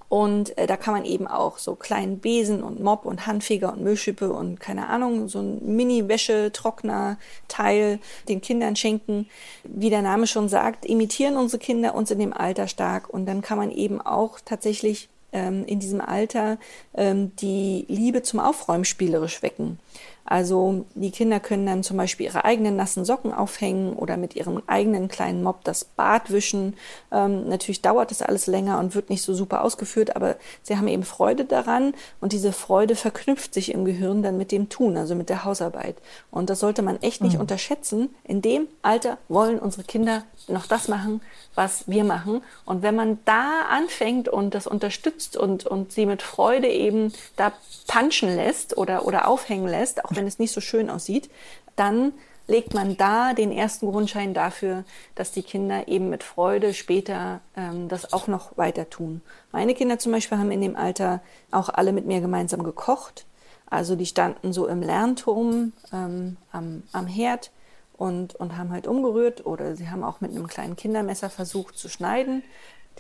Und äh, da kann man eben auch so kleinen Besen und Mob und Handfeger und Müllschippe und keine Ahnung, so ein Mini-Wäschetrockner-Teil den Kindern schenken. Wie der Name schon sagt, imitieren unsere Kinder uns in dem Alter stark. Und dann kann man eben auch tatsächlich ähm, in diesem Alter ähm, die Liebe zum Aufräumen spielerisch wecken. Also die Kinder können dann zum Beispiel ihre eigenen nassen Socken aufhängen oder mit ihrem eigenen kleinen Mob das Bad wischen. Ähm, natürlich dauert das alles länger und wird nicht so super ausgeführt, aber sie haben eben Freude daran und diese Freude verknüpft sich im Gehirn dann mit dem Tun, also mit der Hausarbeit. Und das sollte man echt nicht mhm. unterschätzen. In dem Alter wollen unsere Kinder noch das machen, was wir machen. Und wenn man da anfängt und das unterstützt und, und sie mit Freude eben da punchen lässt oder, oder aufhängen lässt, auch wenn es nicht so schön aussieht, dann legt man da den ersten Grundschein dafür, dass die Kinder eben mit Freude später ähm, das auch noch weiter tun. Meine Kinder zum Beispiel haben in dem Alter auch alle mit mir gemeinsam gekocht. Also die standen so im Lernturm ähm, am, am Herd und, und haben halt umgerührt oder sie haben auch mit einem kleinen Kindermesser versucht zu schneiden.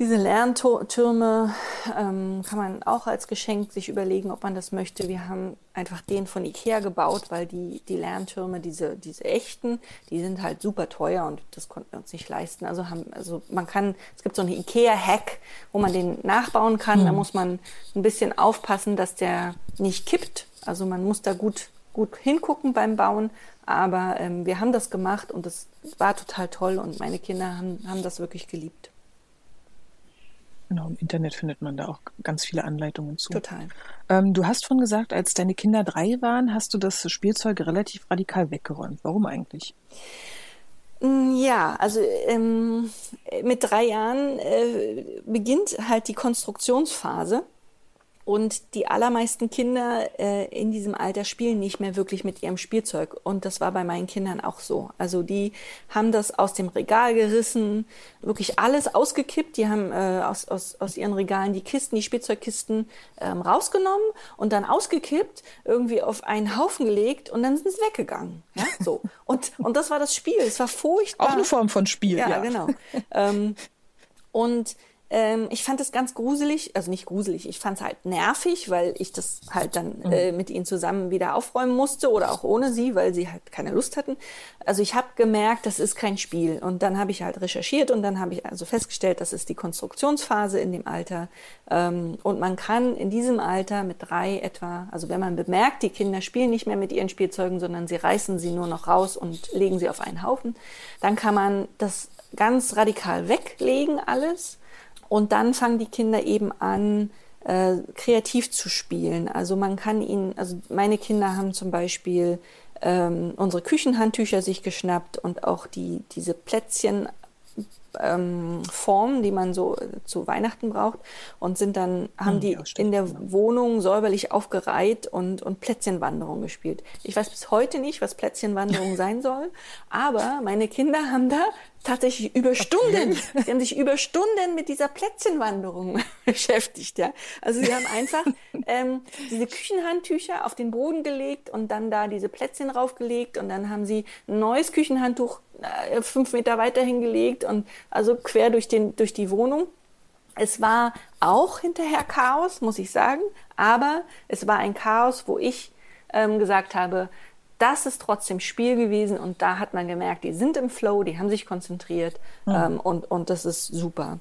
Diese Lerntürme ähm, kann man auch als Geschenk sich überlegen, ob man das möchte. Wir haben einfach den von Ikea gebaut, weil die, die Lerntürme, diese, diese echten, die sind halt super teuer und das konnten wir uns nicht leisten. Also haben, also man kann, es gibt so eine Ikea-Hack, wo man den nachbauen kann. Mhm. Da muss man ein bisschen aufpassen, dass der nicht kippt. Also man muss da gut, gut hingucken beim Bauen. Aber ähm, wir haben das gemacht und das war total toll und meine Kinder haben, haben das wirklich geliebt. Genau, im Internet findet man da auch ganz viele Anleitungen zu. Total. Ähm, du hast schon gesagt, als deine Kinder drei waren, hast du das Spielzeug relativ radikal weggeräumt. Warum eigentlich? Mm, ja, also ähm, mit drei Jahren äh, beginnt halt die Konstruktionsphase. Und die allermeisten Kinder äh, in diesem Alter spielen nicht mehr wirklich mit ihrem Spielzeug. Und das war bei meinen Kindern auch so. Also die haben das aus dem Regal gerissen, wirklich alles ausgekippt. Die haben äh, aus, aus, aus ihren Regalen die Kisten, die Spielzeugkisten ähm, rausgenommen und dann ausgekippt, irgendwie auf einen Haufen gelegt und dann sind sie weggegangen. Ja, so. <laughs> Und, und das war das Spiel. Es war furchtbar. Auch eine Form von Spiel. Ja, ja. genau. ähm, und ähm, ich fand es ganz gruselig, also nicht gruselig, ich fand es halt nervig, weil ich das halt dann mhm. äh, mit ihnen zusammen wieder aufräumen musste oder auch ohne sie, weil sie halt keine Lust hatten. Also ich habe gemerkt, das ist kein Spiel. Und dann habe ich halt recherchiert und dann habe ich also festgestellt, das ist die Konstruktionsphase in dem Alter. Ähm, und man kann in diesem Alter mit drei etwa, also wenn man bemerkt, die Kinder spielen nicht mehr mit ihren Spielzeugen, sondern sie reißen sie nur noch raus und legen sie auf einen Haufen, dann kann man das ganz radikal weglegen alles und dann fangen die Kinder eben an, äh, kreativ zu spielen. Also man kann ihnen, also meine Kinder haben zum Beispiel ähm, unsere Küchenhandtücher sich geschnappt und auch die, diese Plätzchen ähm, Formen, die man so äh, zu Weihnachten braucht und sind dann, haben hm, die ja, in der genau. Wohnung säuberlich aufgereiht und, und Plätzchenwanderung gespielt. Ich weiß bis heute nicht, was Plätzchenwanderung <laughs> sein soll, aber meine Kinder haben da tatsächlich über Stunden, sie haben sich über Stunden mit dieser Plätzchenwanderung <laughs> beschäftigt, ja. Also sie haben einfach ähm, diese Küchenhandtücher auf den Boden gelegt und dann da diese Plätzchen raufgelegt und dann haben sie ein neues Küchenhandtuch äh, fünf Meter weiter hingelegt und also quer durch, den, durch die Wohnung. Es war auch hinterher Chaos, muss ich sagen, aber es war ein Chaos, wo ich ähm, gesagt habe, das ist trotzdem Spiel gewesen und da hat man gemerkt, die sind im Flow, die haben sich konzentriert mhm. ähm, und, und das ist super.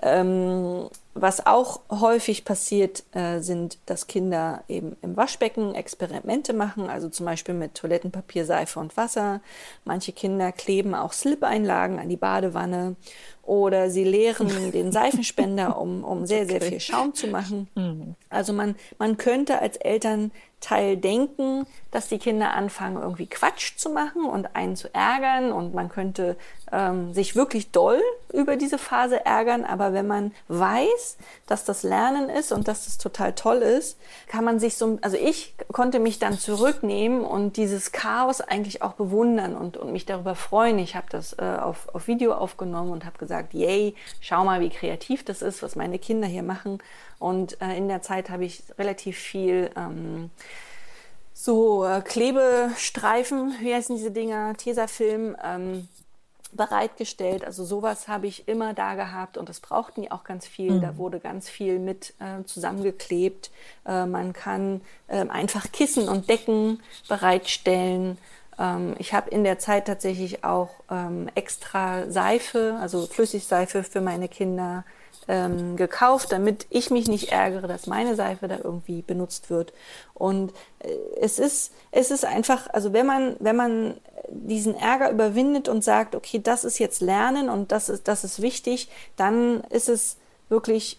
Ähm, was auch häufig passiert, äh, sind, dass Kinder eben im Waschbecken Experimente machen, also zum Beispiel mit Toilettenpapier, Seife und Wasser. Manche Kinder kleben auch Slip-Einlagen an die Badewanne oder sie leeren <laughs> den Seifenspender, um, um sehr, sehr viel Schaum zu machen. Mhm. Also man, man könnte als Eltern Teil denken, dass die Kinder anfangen, irgendwie Quatsch zu machen und einen zu ärgern und man könnte ähm, sich wirklich doll über diese Phase ärgern. Aber wenn man weiß, dass das Lernen ist und dass das total toll ist, kann man sich so, also ich konnte mich dann zurücknehmen und dieses Chaos eigentlich auch bewundern und, und mich darüber freuen. Ich habe das äh, auf, auf Video aufgenommen und habe gesagt, yay, schau mal, wie kreativ das ist, was meine Kinder hier machen. Und äh, in der Zeit habe ich relativ viel ähm, so äh, Klebestreifen, wie heißen diese Dinger, Tesafilm, ähm, bereitgestellt. Also sowas habe ich immer da gehabt und das brauchten die auch ganz viel. Mhm. Da wurde ganz viel mit äh, zusammengeklebt. Äh, man kann äh, einfach Kissen und Decken bereitstellen. Ähm, ich habe in der Zeit tatsächlich auch ähm, extra Seife, also Flüssigseife für meine Kinder ähm, gekauft, damit ich mich nicht ärgere, dass meine Seife da irgendwie benutzt wird. Und äh, es ist, es ist einfach, also wenn man, wenn man diesen Ärger überwindet und sagt, okay, das ist jetzt Lernen und das ist, das ist wichtig, dann ist es wirklich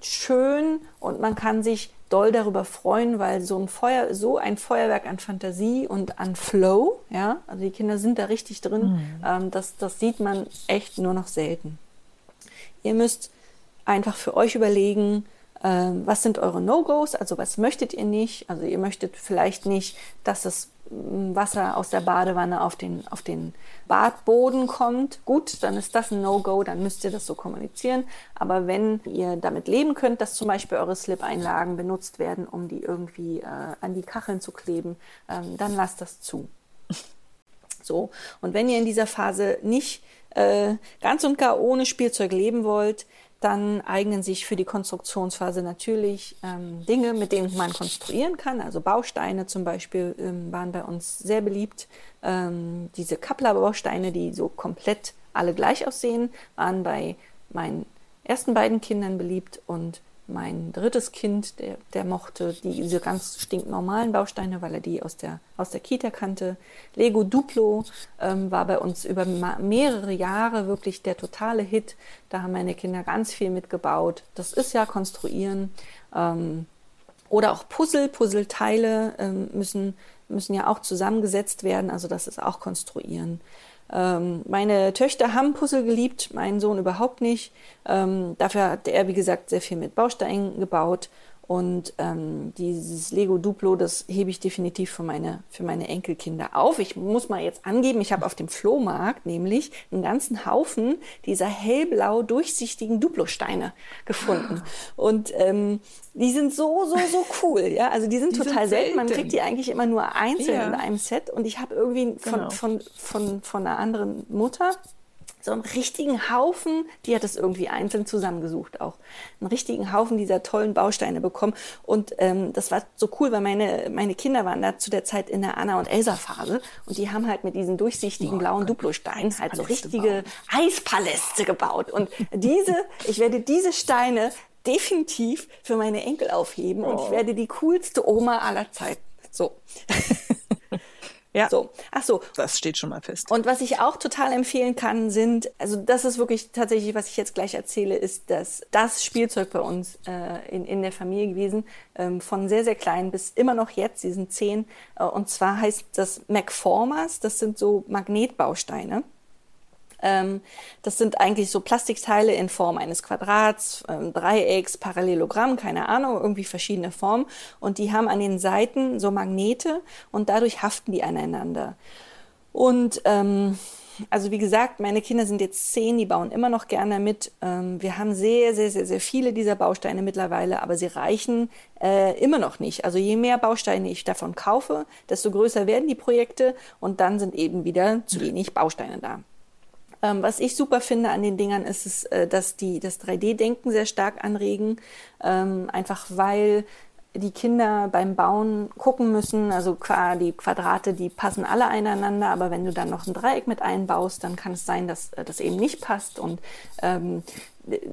schön und man kann sich doll darüber freuen, weil so ein Feuer, so ein Feuerwerk an Fantasie und an Flow, ja, also die Kinder sind da richtig drin, mhm. ähm, das, das sieht man echt nur noch selten. Ihr müsst einfach für euch überlegen, ähm, was sind eure No-Gos, also was möchtet ihr nicht? Also ihr möchtet vielleicht nicht, dass das mm, Wasser aus der Badewanne auf den, auf den Badboden kommt. Gut, dann ist das ein No-Go, dann müsst ihr das so kommunizieren. Aber wenn ihr damit leben könnt, dass zum Beispiel eure Slip-Einlagen benutzt werden, um die irgendwie äh, an die Kacheln zu kleben, ähm, dann lasst das zu. <laughs> So, und wenn ihr in dieser Phase nicht äh, ganz und gar ohne Spielzeug leben wollt, dann eignen sich für die Konstruktionsphase natürlich ähm, Dinge, mit denen man konstruieren kann. Also Bausteine zum Beispiel ähm, waren bei uns sehr beliebt. Ähm, diese Kappler-Bausteine, die so komplett alle gleich aussehen, waren bei meinen ersten beiden Kindern beliebt und mein drittes Kind, der, der mochte diese ganz stinknormalen Bausteine, weil er die aus der, aus der Kita kannte. Lego Duplo ähm, war bei uns über mehrere Jahre wirklich der totale Hit. Da haben meine Kinder ganz viel mitgebaut. Das ist ja Konstruieren. Ähm, oder auch Puzzle, Puzzleteile ähm, müssen, müssen ja auch zusammengesetzt werden. Also das ist auch Konstruieren. Ähm, meine Töchter haben Puzzle geliebt, mein Sohn überhaupt nicht. Ähm, dafür hat er, wie gesagt, sehr viel mit Bausteinen gebaut. Und ähm, dieses Lego Duplo, das hebe ich definitiv für meine, für meine Enkelkinder auf. Ich muss mal jetzt angeben, ich habe auf dem Flohmarkt nämlich einen ganzen Haufen dieser hellblau durchsichtigen Duplo-Steine gefunden. Und ähm, die sind so, so, so cool. Ja, also die sind die total sind selten. Man kriegt die eigentlich immer nur einzeln ja. in einem Set. Und ich habe irgendwie von, genau. von, von, von einer anderen Mutter so einen richtigen Haufen, die hat es irgendwie einzeln zusammengesucht auch, einen richtigen Haufen dieser tollen Bausteine bekommen. Und ähm, das war so cool, weil meine, meine Kinder waren da zu der Zeit in der Anna- und Elsa-Phase und die haben halt mit diesen durchsichtigen oh, blauen Duplosteinen halt so richtige bauen. Eispaläste gebaut. Und diese, ich werde diese Steine definitiv für meine Enkel aufheben oh. und ich oh. werde die coolste Oma aller Zeiten. So. <laughs> Ja. So. Ach so. Das steht schon mal fest. Und was ich auch total empfehlen kann, sind, also das ist wirklich tatsächlich, was ich jetzt gleich erzähle, ist, dass das Spielzeug bei uns äh, in, in der Familie gewesen, ähm, von sehr, sehr klein bis immer noch jetzt, sie sind zehn. Äh, und zwar heißt das Macformers, das sind so Magnetbausteine. Ähm, das sind eigentlich so Plastikteile in Form eines Quadrats, ähm, Dreiecks, Parallelogramm, keine Ahnung, irgendwie verschiedene Formen. Und die haben an den Seiten so Magnete und dadurch haften die aneinander. Und ähm, also wie gesagt, meine Kinder sind jetzt zehn, die bauen immer noch gerne mit. Ähm, wir haben sehr, sehr, sehr, sehr viele dieser Bausteine mittlerweile, aber sie reichen äh, immer noch nicht. Also je mehr Bausteine ich davon kaufe, desto größer werden die Projekte und dann sind eben wieder zu wenig Bausteine da. Ähm, was ich super finde an den Dingern ist, es, äh, dass die das 3D-Denken sehr stark anregen, ähm, einfach weil die Kinder beim Bauen gucken müssen, also die Quadrate, die passen alle einander, aber wenn du dann noch ein Dreieck mit einbaust, dann kann es sein, dass äh, das eben nicht passt. Und ähm,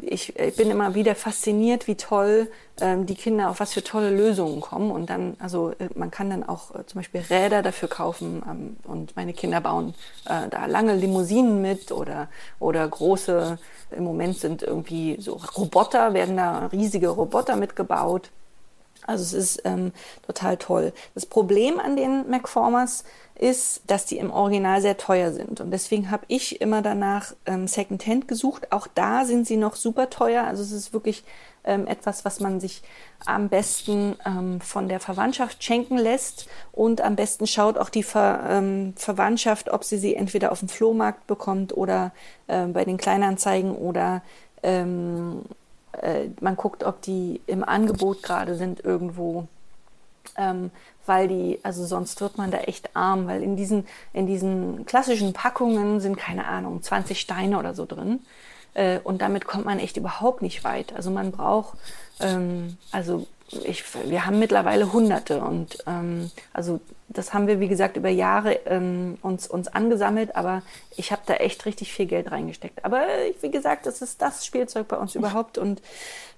ich, ich, bin immer wieder fasziniert, wie toll ähm, die Kinder auf was für tolle Lösungen kommen. Und dann, also äh, man kann dann auch äh, zum Beispiel Räder dafür kaufen. Ähm, und meine Kinder bauen äh, da lange Limousinen mit oder, oder große, im Moment sind irgendwie so Roboter, werden da riesige Roboter mitgebaut. Also es ist ähm, total toll. Das Problem an den Macformers ist, dass die im Original sehr teuer sind. Und deswegen habe ich immer danach ähm, Secondhand gesucht. Auch da sind sie noch super teuer. Also es ist wirklich ähm, etwas, was man sich am besten ähm, von der Verwandtschaft schenken lässt und am besten schaut auch die Ver, ähm, Verwandtschaft, ob sie sie entweder auf dem Flohmarkt bekommt oder äh, bei den Kleinanzeigen oder ähm, äh, man guckt, ob die im Angebot gerade sind irgendwo. Ähm, weil die, also sonst wird man da echt arm, weil in diesen, in diesen klassischen Packungen sind, keine Ahnung, 20 Steine oder so drin. Äh, und damit kommt man echt überhaupt nicht weit. Also man braucht, ähm, also ich, wir haben mittlerweile Hunderte und ähm, also das haben wir wie gesagt über Jahre ähm, uns uns angesammelt, aber ich habe da echt richtig viel Geld reingesteckt. Aber wie gesagt, das ist das Spielzeug bei uns überhaupt und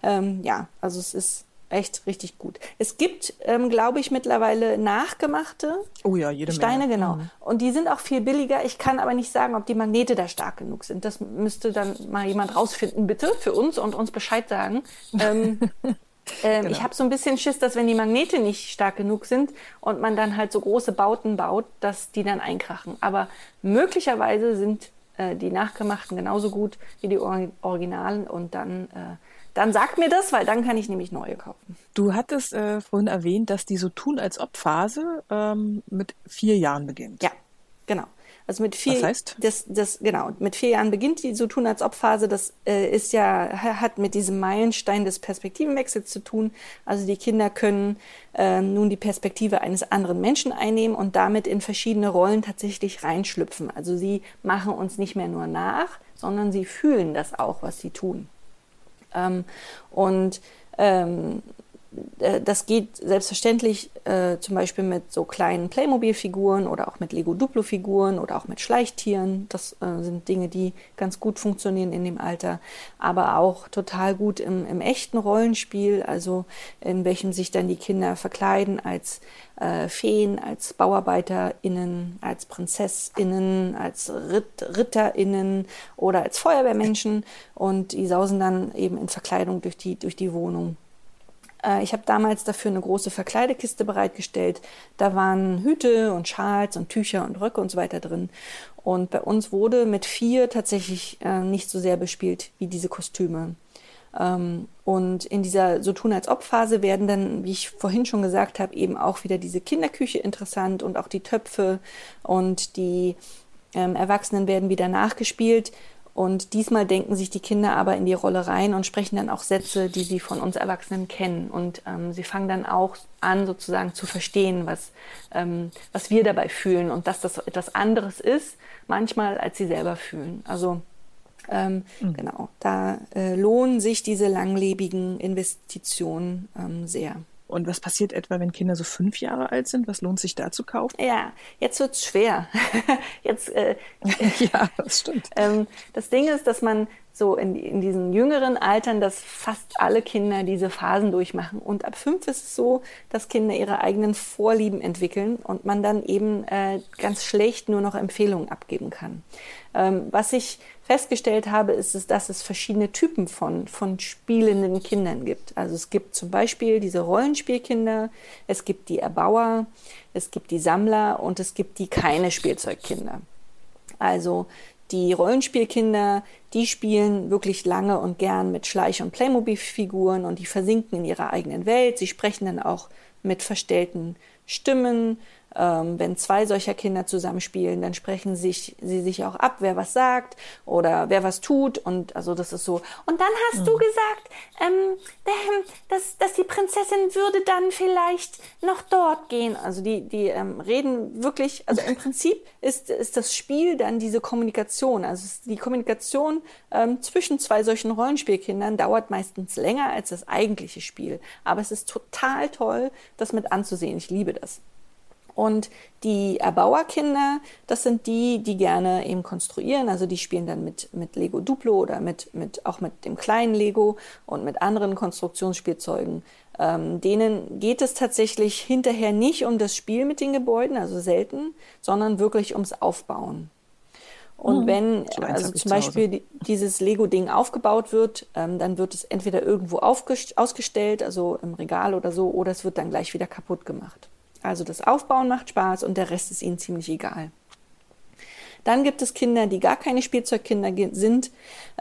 ähm, ja, also es ist echt richtig gut. Es gibt, ähm, glaube ich, mittlerweile nachgemachte oh ja, jede Steine, Menge. genau. Mhm. Und die sind auch viel billiger. Ich kann aber nicht sagen, ob die Magnete da stark genug sind. Das müsste dann mal jemand rausfinden, bitte, für uns und uns Bescheid sagen. Ähm, <laughs> ähm, genau. Ich habe so ein bisschen Schiss, dass wenn die Magnete nicht stark genug sind und man dann halt so große Bauten baut, dass die dann einkrachen. Aber möglicherweise sind äh, die nachgemachten genauso gut wie die Or Originalen und dann äh, dann sagt mir das, weil dann kann ich nämlich neue kaufen. Du hattest äh, vorhin erwähnt, dass die so tun als ob Phase ähm, mit vier Jahren beginnt. Ja, genau. Also mit vier, Was heißt? Das, das, genau, mit vier Jahren beginnt die so tun als ob Phase. Das äh, ist ja, hat mit diesem Meilenstein des Perspektivenwechsels zu tun. Also die Kinder können äh, nun die Perspektive eines anderen Menschen einnehmen und damit in verschiedene Rollen tatsächlich reinschlüpfen. Also sie machen uns nicht mehr nur nach, sondern sie fühlen das auch, was sie tun. Ähm, und ähm, äh, das geht selbstverständlich äh, zum Beispiel mit so kleinen Playmobil-Figuren oder auch mit Lego-Duplo-Figuren oder auch mit Schleichtieren. Das äh, sind Dinge, die ganz gut funktionieren in dem Alter, aber auch total gut im, im echten Rollenspiel, also in welchem sich dann die Kinder verkleiden als äh, Feen, als BauarbeiterInnen, als PrinzessInnen, als Ritt RitterInnen oder als Feuerwehrmenschen und die sausen dann eben in Verkleidung durch die, durch die Wohnung. Äh, ich habe damals dafür eine große Verkleidekiste bereitgestellt. Da waren Hüte und Schals und Tücher und Röcke und so weiter drin. Und bei uns wurde mit vier tatsächlich äh, nicht so sehr bespielt wie diese Kostüme. Ähm, und in dieser so tun als ob Phase werden dann, wie ich vorhin schon gesagt habe, eben auch wieder diese Kinderküche interessant und auch die Töpfe und die ähm, Erwachsenen werden wieder nachgespielt. Und diesmal denken sich die Kinder aber in die Rolle rein und sprechen dann auch Sätze, die sie von uns Erwachsenen kennen. Und ähm, sie fangen dann auch an, sozusagen zu verstehen, was, ähm, was wir dabei fühlen und dass das etwas anderes ist, manchmal, als sie selber fühlen. Also ähm, mhm. genau, da äh, lohnen sich diese langlebigen Investitionen ähm, sehr. Und was passiert etwa, wenn Kinder so fünf Jahre alt sind? Was lohnt sich da zu kaufen? Ja, jetzt wird's schwer. <laughs> jetzt, äh, <laughs> ja, das stimmt. Ähm, das Ding ist, dass man so in, in diesen jüngeren Altern, dass fast alle Kinder diese Phasen durchmachen. Und ab fünf ist es so, dass Kinder ihre eigenen Vorlieben entwickeln und man dann eben äh, ganz schlecht nur noch Empfehlungen abgeben kann. Ähm, was ich festgestellt habe, ist es, dass es verschiedene Typen von, von spielenden Kindern gibt. Also es gibt zum Beispiel diese Rollenspielkinder, es gibt die Erbauer, es gibt die Sammler und es gibt die keine Spielzeugkinder. Also die Rollenspielkinder, die spielen wirklich lange und gern mit Schleich- und Playmobil-Figuren und die versinken in ihrer eigenen Welt. Sie sprechen dann auch mit verstellten Stimmen wenn zwei solcher Kinder zusammenspielen, dann sprechen sich, sie sich auch ab, wer was sagt oder wer was tut. Und also das ist so. Und dann hast mhm. du gesagt, ähm, dass, dass die Prinzessin würde dann vielleicht noch dort gehen. Also die, die ähm, reden wirklich, also im Prinzip ist, ist das Spiel dann diese Kommunikation. Also die Kommunikation ähm, zwischen zwei solchen Rollenspielkindern dauert meistens länger als das eigentliche Spiel. Aber es ist total toll, das mit anzusehen. Ich liebe das. Und die Erbauerkinder, das sind die, die gerne eben konstruieren. Also die spielen dann mit, mit Lego Duplo oder mit, mit, auch mit dem kleinen Lego und mit anderen Konstruktionsspielzeugen. Ähm, denen geht es tatsächlich hinterher nicht um das Spiel mit den Gebäuden, also selten, sondern wirklich ums Aufbauen. Und mhm. wenn so also zum Beispiel die, dieses Lego-Ding aufgebaut wird, ähm, dann wird es entweder irgendwo ausgestellt, also im Regal oder so, oder es wird dann gleich wieder kaputt gemacht. Also das Aufbauen macht Spaß und der Rest ist ihnen ziemlich egal. Dann gibt es Kinder, die gar keine Spielzeugkinder sind,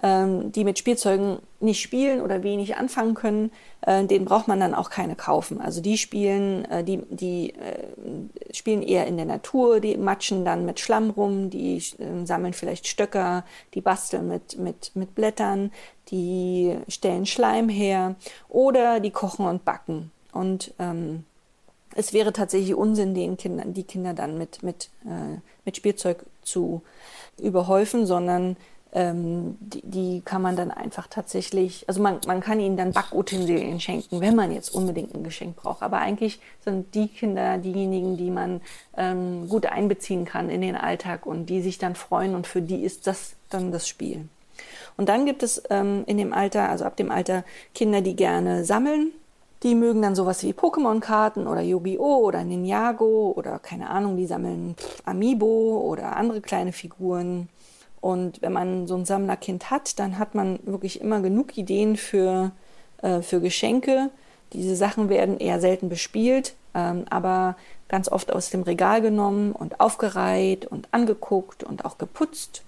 ähm, die mit Spielzeugen nicht spielen oder wenig anfangen können. Äh, denen braucht man dann auch keine kaufen. Also die spielen, äh, die, die äh, spielen eher in der Natur, die matschen dann mit Schlamm rum, die äh, sammeln vielleicht Stöcker, die basteln mit, mit, mit Blättern, die stellen Schleim her oder die kochen und backen. Und ähm, es wäre tatsächlich Unsinn, den Kindern, die Kinder dann mit, mit, äh, mit Spielzeug zu überhäufen, sondern ähm, die, die kann man dann einfach tatsächlich, also man, man kann ihnen dann Backutensilien schenken, wenn man jetzt unbedingt ein Geschenk braucht. Aber eigentlich sind die Kinder diejenigen, die man ähm, gut einbeziehen kann in den Alltag und die sich dann freuen und für die ist das dann das Spiel. Und dann gibt es ähm, in dem Alter, also ab dem Alter, Kinder, die gerne sammeln die mögen dann sowas wie Pokémon-Karten oder Yu-Gi-Oh! oder Ninjago oder keine Ahnung, die sammeln Amiibo oder andere kleine Figuren. Und wenn man so ein Sammlerkind hat, dann hat man wirklich immer genug Ideen für, äh, für Geschenke. Diese Sachen werden eher selten bespielt, ähm, aber ganz oft aus dem Regal genommen und aufgereiht und angeguckt und auch geputzt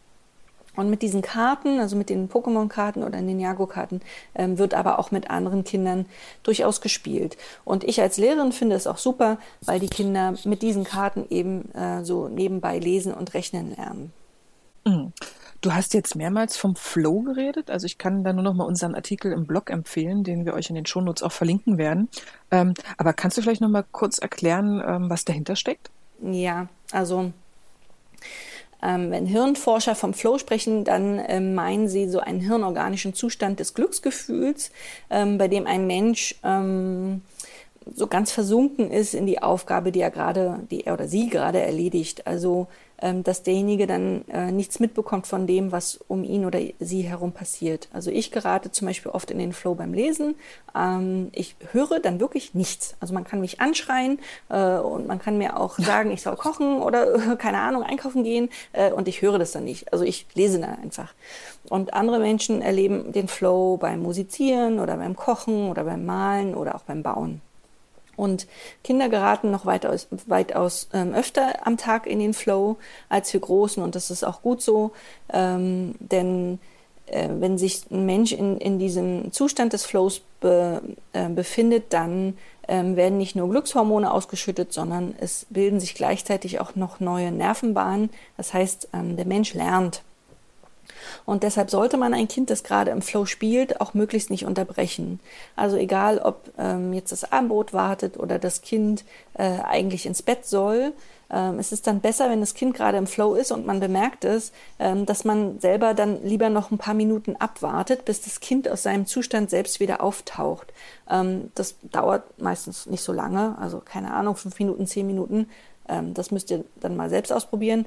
und mit diesen Karten, also mit den Pokémon-Karten oder Ninjago-Karten, ähm, wird aber auch mit anderen Kindern durchaus gespielt. Und ich als Lehrerin finde es auch super, weil die Kinder mit diesen Karten eben äh, so nebenbei lesen und rechnen lernen. Mhm. Du hast jetzt mehrmals vom Flow geredet. Also ich kann da nur noch mal unseren Artikel im Blog empfehlen, den wir euch in den Shownotes auch verlinken werden. Ähm, aber kannst du vielleicht noch mal kurz erklären, ähm, was dahinter steckt? Ja, also ähm, wenn Hirnforscher vom Flow sprechen, dann äh, meinen sie so einen hirnorganischen Zustand des Glücksgefühls, ähm, bei dem ein Mensch ähm, so ganz versunken ist in die Aufgabe, die er gerade, die er oder sie gerade erledigt. Also dass derjenige dann äh, nichts mitbekommt von dem, was um ihn oder sie herum passiert. Also ich gerate zum Beispiel oft in den Flow beim Lesen. Ähm, ich höre dann wirklich nichts. Also man kann mich anschreien äh, und man kann mir auch <laughs> sagen, ich soll kochen oder äh, <laughs> keine Ahnung, einkaufen gehen äh, und ich höre das dann nicht. Also ich lese dann einfach. Und andere Menschen erleben den Flow beim Musizieren oder beim Kochen oder beim Malen oder auch beim Bauen. Und Kinder geraten noch weitaus, weitaus ähm, öfter am Tag in den Flow als wir Großen. Und das ist auch gut so, ähm, denn äh, wenn sich ein Mensch in, in diesem Zustand des Flows be, äh, befindet, dann ähm, werden nicht nur Glückshormone ausgeschüttet, sondern es bilden sich gleichzeitig auch noch neue Nervenbahnen. Das heißt, ähm, der Mensch lernt. Und deshalb sollte man ein Kind, das gerade im Flow spielt, auch möglichst nicht unterbrechen. Also egal, ob ähm, jetzt das Abendbrot wartet oder das Kind äh, eigentlich ins Bett soll, ähm, es ist dann besser, wenn das Kind gerade im Flow ist und man bemerkt es, ähm, dass man selber dann lieber noch ein paar Minuten abwartet, bis das Kind aus seinem Zustand selbst wieder auftaucht. Ähm, das dauert meistens nicht so lange, also keine Ahnung, fünf Minuten, zehn Minuten. Ähm, das müsst ihr dann mal selbst ausprobieren.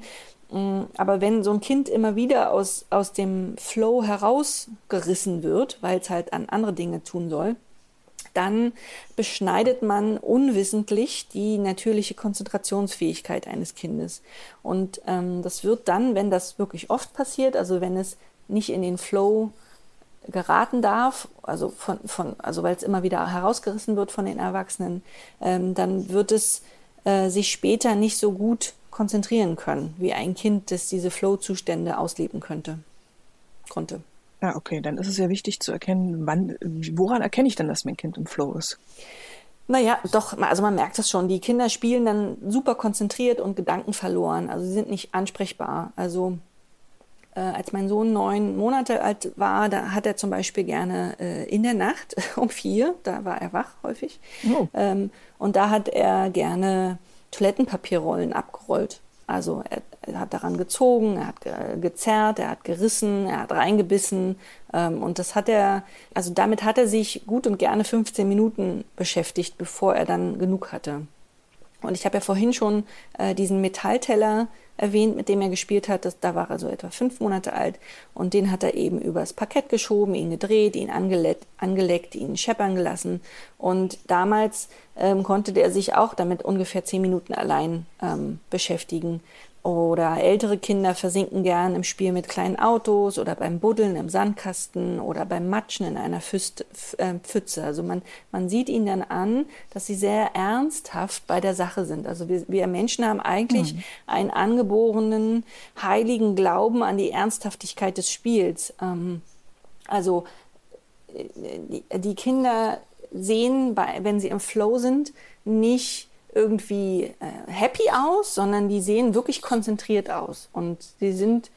Mm, aber wenn so ein Kind immer wieder aus, aus dem Flow herausgerissen wird, weil es halt an andere Dinge tun soll, dann beschneidet man unwissentlich die natürliche Konzentrationsfähigkeit eines Kindes. Und ähm, das wird dann, wenn das wirklich oft passiert, also wenn es nicht in den Flow geraten darf, also von, von also weil es immer wieder herausgerissen wird von den Erwachsenen, ähm, dann wird es äh, sich später nicht so gut konzentrieren können, wie ein Kind, das diese Flow-Zustände ausleben könnte, konnte. Ja, okay, dann ist es ja wichtig zu erkennen, wann, woran erkenne ich denn, dass mein Kind im Flow ist? Naja, doch, also man merkt das schon. Die Kinder spielen dann super konzentriert und Gedanken verloren. Also sie sind nicht ansprechbar. Also äh, als mein Sohn neun Monate alt war, da hat er zum Beispiel gerne äh, in der Nacht <laughs> um vier, da war er wach häufig. Oh. Ähm, und da hat er gerne Toilettenpapierrollen abgerollt. Also er, er hat daran gezogen, er hat ge gezerrt, er hat gerissen, er hat reingebissen ähm, und das hat er, also damit hat er sich gut und gerne 15 Minuten beschäftigt, bevor er dann genug hatte. Und ich habe ja vorhin schon äh, diesen Metallteller erwähnt, mit dem er gespielt hat. Das, da war er so etwa fünf Monate alt und den hat er eben übers Parkett geschoben, ihn gedreht, ihn angeleckt, angeleckt ihn scheppern gelassen. Und damals ähm, konnte der sich auch damit ungefähr zehn Minuten allein ähm, beschäftigen. Oder ältere Kinder versinken gern im Spiel mit kleinen Autos oder beim Buddeln im Sandkasten oder beim Matschen in einer Füst, äh, Pfütze. Also man, man sieht ihnen dann an, dass sie sehr ernsthaft bei der Sache sind. Also wir, wir Menschen haben eigentlich mhm. einen angeborenen heiligen Glauben an die Ernsthaftigkeit des Spiels. Ähm, also äh, die, die Kinder sehen, bei, wenn sie im Flow sind, nicht irgendwie äh, happy aus, sondern die sehen wirklich konzentriert aus. Und sie sind,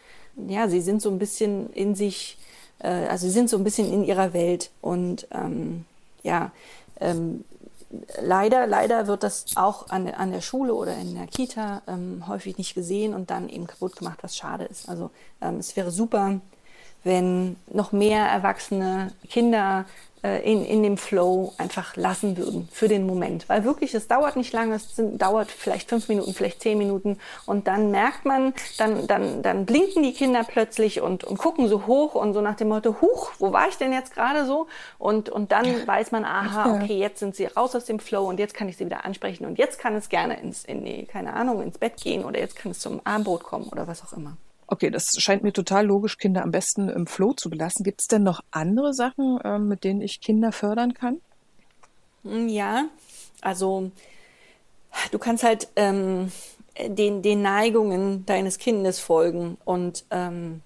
ja, sie sind so ein bisschen in sich, äh, also sie sind so ein bisschen in ihrer Welt. Und ähm, ja, ähm, leider, leider wird das auch an, an der Schule oder in der Kita ähm, häufig nicht gesehen und dann eben kaputt gemacht, was schade ist. Also ähm, es wäre super, wenn noch mehr erwachsene Kinder in, in dem Flow einfach lassen würden für den Moment. Weil wirklich, es dauert nicht lange, es sind, dauert vielleicht fünf Minuten, vielleicht zehn Minuten und dann merkt man, dann, dann, dann blinken die Kinder plötzlich und, und gucken so hoch und so nach dem Motto, huch, wo war ich denn jetzt gerade so? Und, und dann weiß man, aha, okay, jetzt sind sie raus aus dem Flow und jetzt kann ich sie wieder ansprechen und jetzt kann es gerne ins, in die, keine Ahnung, ins Bett gehen oder jetzt kann es zum Abendbrot kommen oder was auch immer. Okay, das scheint mir total logisch, Kinder am besten im Flow zu belassen. Gibt es denn noch andere Sachen, äh, mit denen ich Kinder fördern kann? Hm, ja, also du kannst halt ähm, den, den Neigungen deines Kindes folgen und ähm,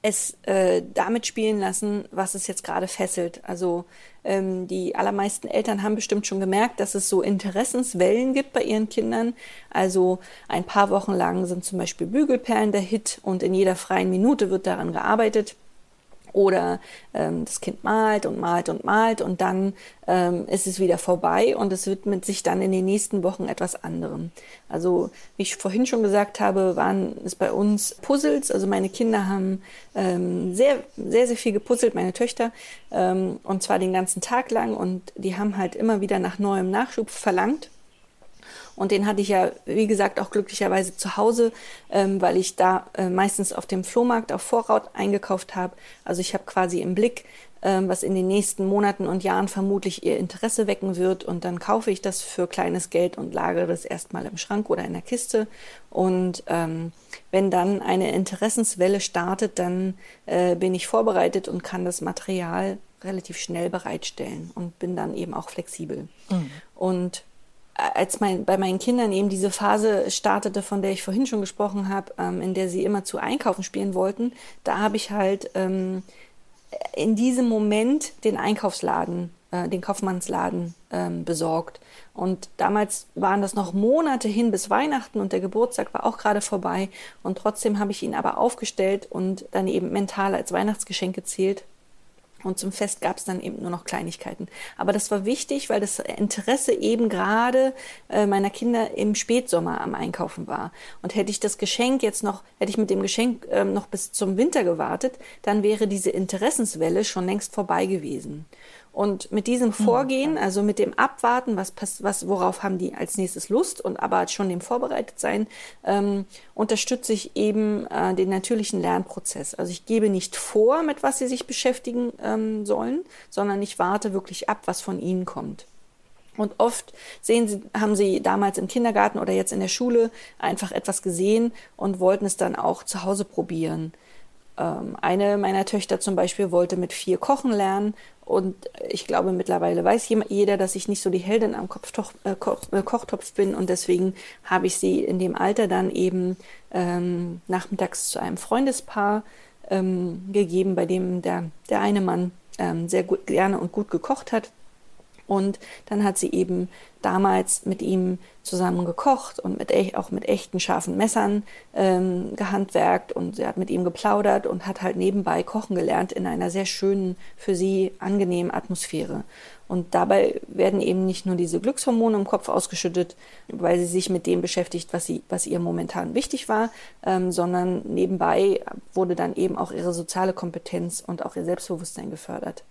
es äh, damit spielen lassen, was es jetzt gerade fesselt. Also ähm, die allermeisten Eltern haben bestimmt schon gemerkt, dass es so Interessenswellen gibt bei ihren Kindern. Also ein paar Wochen lang sind zum Beispiel Bügelperlen der Hit und in jeder freien Minute wird daran gearbeitet. Oder ähm, das Kind malt und malt und malt und dann ähm, ist es wieder vorbei und es widmet sich dann in den nächsten Wochen etwas anderem. Also wie ich vorhin schon gesagt habe, waren es bei uns Puzzles. Also meine Kinder haben ähm, sehr, sehr, sehr viel gepuzzelt, meine Töchter, ähm, und zwar den ganzen Tag lang und die haben halt immer wieder nach neuem Nachschub verlangt. Und den hatte ich ja, wie gesagt, auch glücklicherweise zu Hause, ähm, weil ich da äh, meistens auf dem Flohmarkt auf Vorrat eingekauft habe. Also ich habe quasi im Blick, ähm, was in den nächsten Monaten und Jahren vermutlich ihr Interesse wecken wird. Und dann kaufe ich das für kleines Geld und lagere das erstmal im Schrank oder in der Kiste. Und ähm, wenn dann eine Interessenswelle startet, dann äh, bin ich vorbereitet und kann das Material relativ schnell bereitstellen und bin dann eben auch flexibel. Mhm. Und als mein, bei meinen Kindern eben diese Phase startete, von der ich vorhin schon gesprochen habe, ähm, in der sie immer zu einkaufen spielen wollten, da habe ich halt ähm, in diesem Moment den Einkaufsladen, äh, den Kaufmannsladen ähm, besorgt. Und damals waren das noch Monate hin bis Weihnachten und der Geburtstag war auch gerade vorbei. Und trotzdem habe ich ihn aber aufgestellt und dann eben mental als Weihnachtsgeschenk gezählt und zum Fest gab es dann eben nur noch Kleinigkeiten. Aber das war wichtig, weil das Interesse eben gerade äh, meiner Kinder im Spätsommer am Einkaufen war. Und hätte ich das Geschenk jetzt noch, hätte ich mit dem Geschenk ähm, noch bis zum Winter gewartet, dann wäre diese Interessenswelle schon längst vorbei gewesen. Und mit diesem hm, Vorgehen, also mit dem Abwarten, was, was, worauf haben die als nächstes Lust und aber schon dem vorbereitet sein, ähm, unterstütze ich eben äh, den natürlichen Lernprozess. Also ich gebe nicht vor, mit was sie sich beschäftigen ähm, sollen, sondern ich warte wirklich ab, was von ihnen kommt. Und oft sehen sie, haben sie damals im Kindergarten oder jetzt in der Schule einfach etwas gesehen und wollten es dann auch zu Hause probieren. Ähm, eine meiner Töchter zum Beispiel wollte mit vier kochen lernen und ich glaube, mittlerweile weiß jeder, dass ich nicht so die Heldin am Kopftoch, äh, äh, Kochtopf bin. Und deswegen habe ich sie in dem Alter dann eben ähm, nachmittags zu einem Freundespaar ähm, gegeben, bei dem der, der eine Mann ähm, sehr gut, gerne und gut gekocht hat. Und dann hat sie eben damals mit ihm zusammen gekocht und mit auch mit echten scharfen Messern ähm, gehandwerkt und sie hat mit ihm geplaudert und hat halt nebenbei kochen gelernt in einer sehr schönen, für sie angenehmen Atmosphäre. Und dabei werden eben nicht nur diese Glückshormone im Kopf ausgeschüttet, weil sie sich mit dem beschäftigt, was, sie, was ihr momentan wichtig war, ähm, sondern nebenbei wurde dann eben auch ihre soziale Kompetenz und auch ihr Selbstbewusstsein gefördert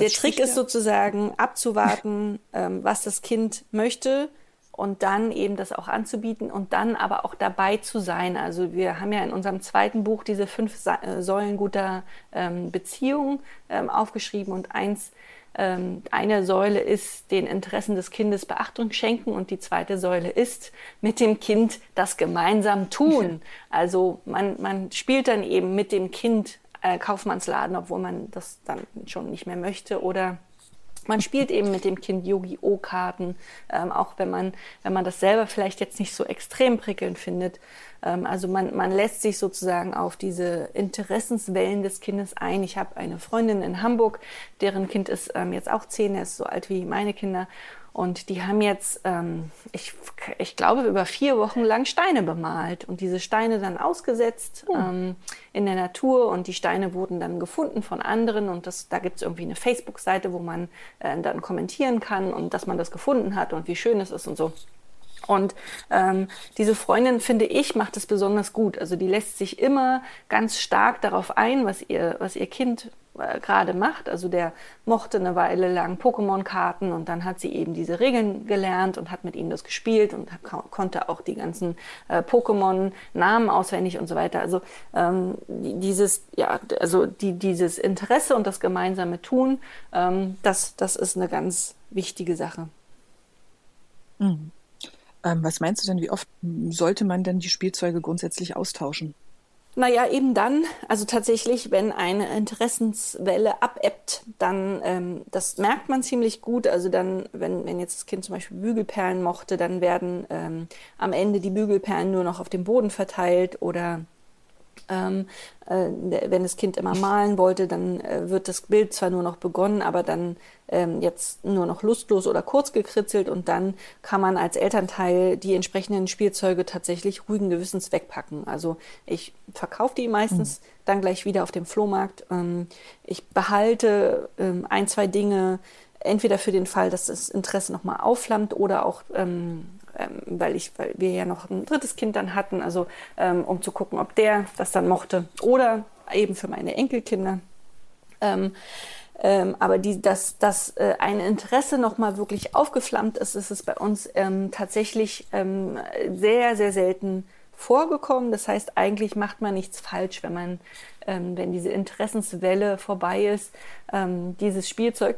der Trick ist sozusagen abzuwarten, <laughs> ähm, was das Kind möchte und dann eben das auch anzubieten und dann aber auch dabei zu sein. Also wir haben ja in unserem zweiten Buch diese fünf äh, Säulen guter ähm, Beziehung ähm, aufgeschrieben und eins ähm, eine Säule ist den Interessen des Kindes Beachtung schenken und die zweite Säule ist mit dem Kind das gemeinsam tun. Also man, man spielt dann eben mit dem Kind äh, Kaufmannsladen, obwohl man das dann schon nicht mehr möchte oder man spielt eben mit dem Kind Yogi-O-Karten, ähm, auch wenn man, wenn man das selber vielleicht jetzt nicht so extrem prickelnd findet. Ähm, also man, man lässt sich sozusagen auf diese Interessenswellen des Kindes ein. Ich habe eine Freundin in Hamburg, deren Kind ist ähm, jetzt auch zehn, er ist so alt wie meine Kinder. Und die haben jetzt, ähm, ich, ich glaube, über vier Wochen lang Steine bemalt und diese Steine dann ausgesetzt oh. ähm, in der Natur und die Steine wurden dann gefunden von anderen und das, da gibt es irgendwie eine Facebook-Seite, wo man äh, dann kommentieren kann und dass man das gefunden hat und wie schön es ist und so. Und ähm, diese Freundin, finde ich, macht es besonders gut. Also die lässt sich immer ganz stark darauf ein, was ihr, was ihr Kind äh, gerade macht. Also der mochte eine Weile lang Pokémon-Karten und dann hat sie eben diese Regeln gelernt und hat mit ihnen das gespielt und konnte auch die ganzen äh, Pokémon-Namen auswendig und so weiter. Also ähm, dieses, ja, also die, dieses Interesse und das gemeinsame Tun, ähm, das, das ist eine ganz wichtige Sache. Mhm. Ähm, was meinst du denn, wie oft sollte man denn die Spielzeuge grundsätzlich austauschen? Naja, eben dann, also tatsächlich, wenn eine Interessenswelle abebbt, dann, ähm, das merkt man ziemlich gut. Also dann, wenn, wenn jetzt das Kind zum Beispiel Bügelperlen mochte, dann werden ähm, am Ende die Bügelperlen nur noch auf dem Boden verteilt oder ähm, äh, wenn das Kind immer malen wollte, dann äh, wird das Bild zwar nur noch begonnen, aber dann ähm, jetzt nur noch lustlos oder kurz gekritzelt und dann kann man als Elternteil die entsprechenden Spielzeuge tatsächlich ruhigen Gewissens wegpacken. Also ich verkaufe die meistens mhm. dann gleich wieder auf dem Flohmarkt. Ähm, ich behalte ähm, ein, zwei Dinge entweder für den Fall, dass das Interesse nochmal aufflammt oder auch ähm, ähm, weil ich, weil wir ja noch ein drittes Kind dann hatten, also ähm, um zu gucken, ob der das dann mochte oder eben für meine Enkelkinder. Ähm, ähm, aber die, dass, dass äh, ein Interesse nochmal wirklich aufgeflammt ist, ist es bei uns ähm, tatsächlich ähm, sehr, sehr selten vorgekommen. Das heißt, eigentlich macht man nichts falsch, wenn man, ähm, wenn diese Interessenswelle vorbei ist, ähm, dieses Spielzeug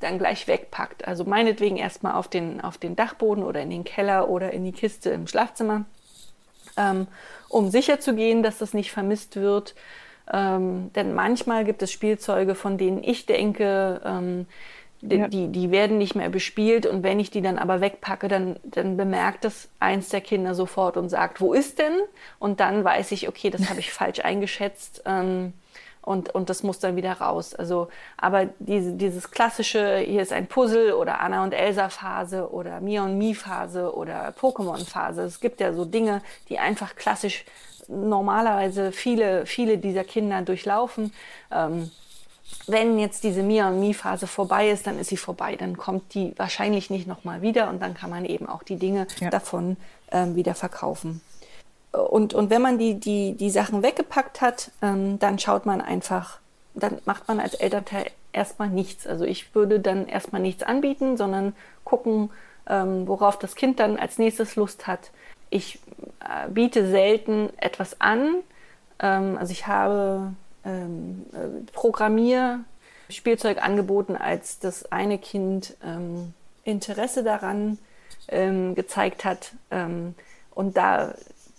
dann gleich wegpackt. Also meinetwegen erstmal auf den, auf den Dachboden oder in den Keller oder in die Kiste im Schlafzimmer, ähm, um sicher zu gehen, dass das nicht vermisst wird. Ähm, denn manchmal gibt es Spielzeuge, von denen ich denke, ähm, die, ja. die, die, werden nicht mehr bespielt und wenn ich die dann aber wegpacke, dann, dann bemerkt das eins der Kinder sofort und sagt, wo ist denn? Und dann weiß ich, okay, das habe ich <laughs> falsch eingeschätzt. Ähm, und, und das muss dann wieder raus. Also, aber diese, dieses klassische, hier ist ein Puzzle oder Anna und Elsa Phase oder Mia und Mi Phase oder Pokémon Phase. Es gibt ja so Dinge, die einfach klassisch normalerweise viele, viele dieser Kinder durchlaufen. Ähm, wenn jetzt diese Mia und Mi Phase vorbei ist, dann ist sie vorbei. Dann kommt die wahrscheinlich nicht nochmal wieder und dann kann man eben auch die Dinge ja. davon ähm, wieder verkaufen und, und wenn man die, die, die Sachen weggepackt hat, ähm, dann schaut man einfach, dann macht man als Elternteil erstmal nichts. Also ich würde dann erstmal nichts anbieten, sondern gucken, ähm, worauf das Kind dann als nächstes Lust hat. Ich äh, biete selten etwas an. Ähm, also ich habe ähm, äh, Programmierspielzeug angeboten, als das eine Kind ähm, Interesse daran ähm, gezeigt hat. Ähm, und da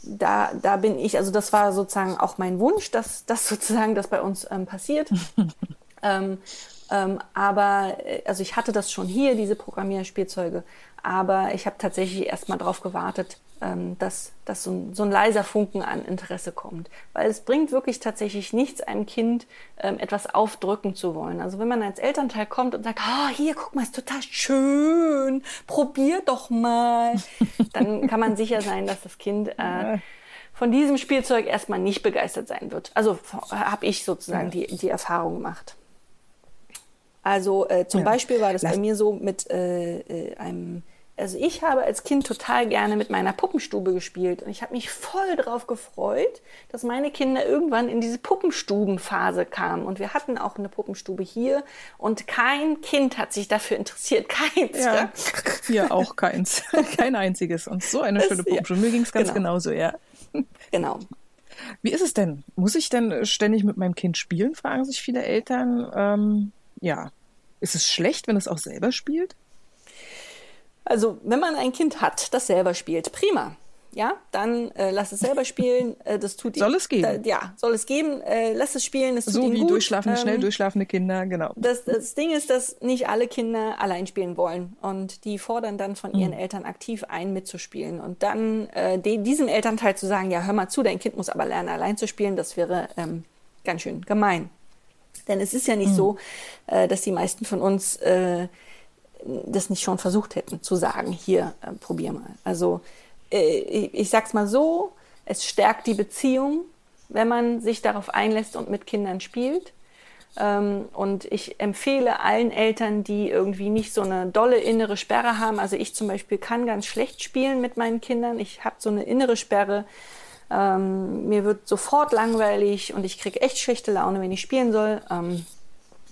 da, da bin ich, also das war sozusagen auch mein Wunsch, dass das sozusagen das bei uns ähm, passiert. <laughs> ähm, ähm, aber, äh, also ich hatte das schon hier, diese Programmierspielzeuge, aber ich habe tatsächlich erstmal darauf gewartet, dass, dass so ein, so ein leiser Funken an Interesse kommt. Weil es bringt wirklich tatsächlich nichts, einem Kind ähm, etwas aufdrücken zu wollen. Also wenn man als Elternteil kommt und sagt, oh, hier, guck mal, ist total schön, probier doch mal, <laughs> dann kann man sicher sein, dass das Kind äh, von diesem Spielzeug erstmal nicht begeistert sein wird. Also habe ich sozusagen ja. die, die Erfahrung gemacht. Also äh, zum ja. Beispiel war das Lass bei mir so mit äh, äh, einem also ich habe als Kind total gerne mit meiner Puppenstube gespielt und ich habe mich voll darauf gefreut, dass meine Kinder irgendwann in diese Puppenstubenphase kamen und wir hatten auch eine Puppenstube hier und kein Kind hat sich dafür interessiert, <laughs> keins. Ja, hier auch keins, <laughs> kein einziges und so eine das, schöne Puppenstube. Mir ging es ganz genau. genauso, ja. Genau. Wie ist es denn? Muss ich denn ständig mit meinem Kind spielen, fragen sich viele Eltern. Ähm, ja. Ist es schlecht, wenn es auch selber spielt? Also, wenn man ein Kind hat, das selber spielt, prima. Ja, dann äh, lass es selber spielen. Äh, das tut soll es geben. Da, ja, soll es geben. Äh, lass es spielen. Es so tut wie gut. durchschlafende, ähm, schnell durchschlafende Kinder, genau. Das, das Ding ist, dass nicht alle Kinder allein spielen wollen und die fordern dann von ihren mhm. Eltern aktiv ein, mitzuspielen und dann äh, de, diesem Elternteil zu sagen, ja, hör mal zu, dein Kind muss aber lernen, allein zu spielen, das wäre ähm, ganz schön gemein. Denn es ist ja nicht mhm. so, äh, dass die meisten von uns äh, das nicht schon versucht hätten zu sagen, hier, äh, probier mal. Also äh, ich, ich sag's mal so, es stärkt die Beziehung, wenn man sich darauf einlässt und mit Kindern spielt. Ähm, und ich empfehle allen Eltern, die irgendwie nicht so eine dolle innere Sperre haben. Also ich zum Beispiel kann ganz schlecht spielen mit meinen Kindern. Ich habe so eine innere Sperre. Ähm, mir wird sofort langweilig und ich kriege echt schlechte Laune, wenn ich spielen soll. Ähm,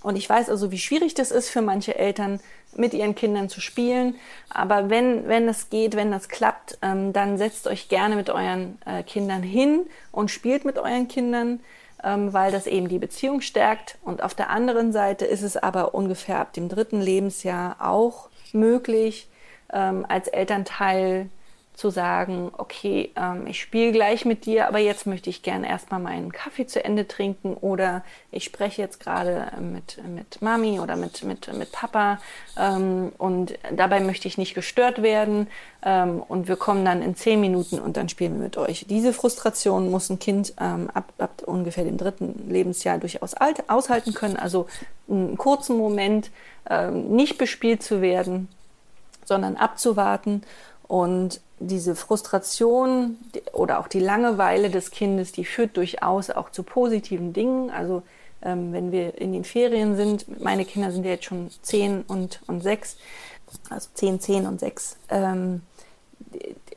und ich weiß also, wie schwierig das ist für manche Eltern, mit ihren Kindern zu spielen. Aber wenn, wenn es geht, wenn das klappt, ähm, dann setzt euch gerne mit euren äh, Kindern hin und spielt mit euren Kindern, ähm, weil das eben die Beziehung stärkt. Und auf der anderen Seite ist es aber ungefähr ab dem dritten Lebensjahr auch möglich, ähm, als Elternteil zu sagen, okay, ähm, ich spiele gleich mit dir, aber jetzt möchte ich gerne erstmal meinen Kaffee zu Ende trinken oder ich spreche jetzt gerade mit, mit Mami oder mit, mit, mit Papa ähm, und dabei möchte ich nicht gestört werden ähm, und wir kommen dann in zehn Minuten und dann spielen wir mit euch. Diese Frustration muss ein Kind ähm, ab, ab ungefähr dem dritten Lebensjahr durchaus alt, aushalten können, also einen kurzen Moment ähm, nicht bespielt zu werden, sondern abzuwarten und diese Frustration oder auch die Langeweile des Kindes, die führt durchaus auch zu positiven Dingen. Also ähm, wenn wir in den Ferien sind, meine Kinder sind ja jetzt schon zehn und, und sechs, also zehn, zehn und sechs. Ähm,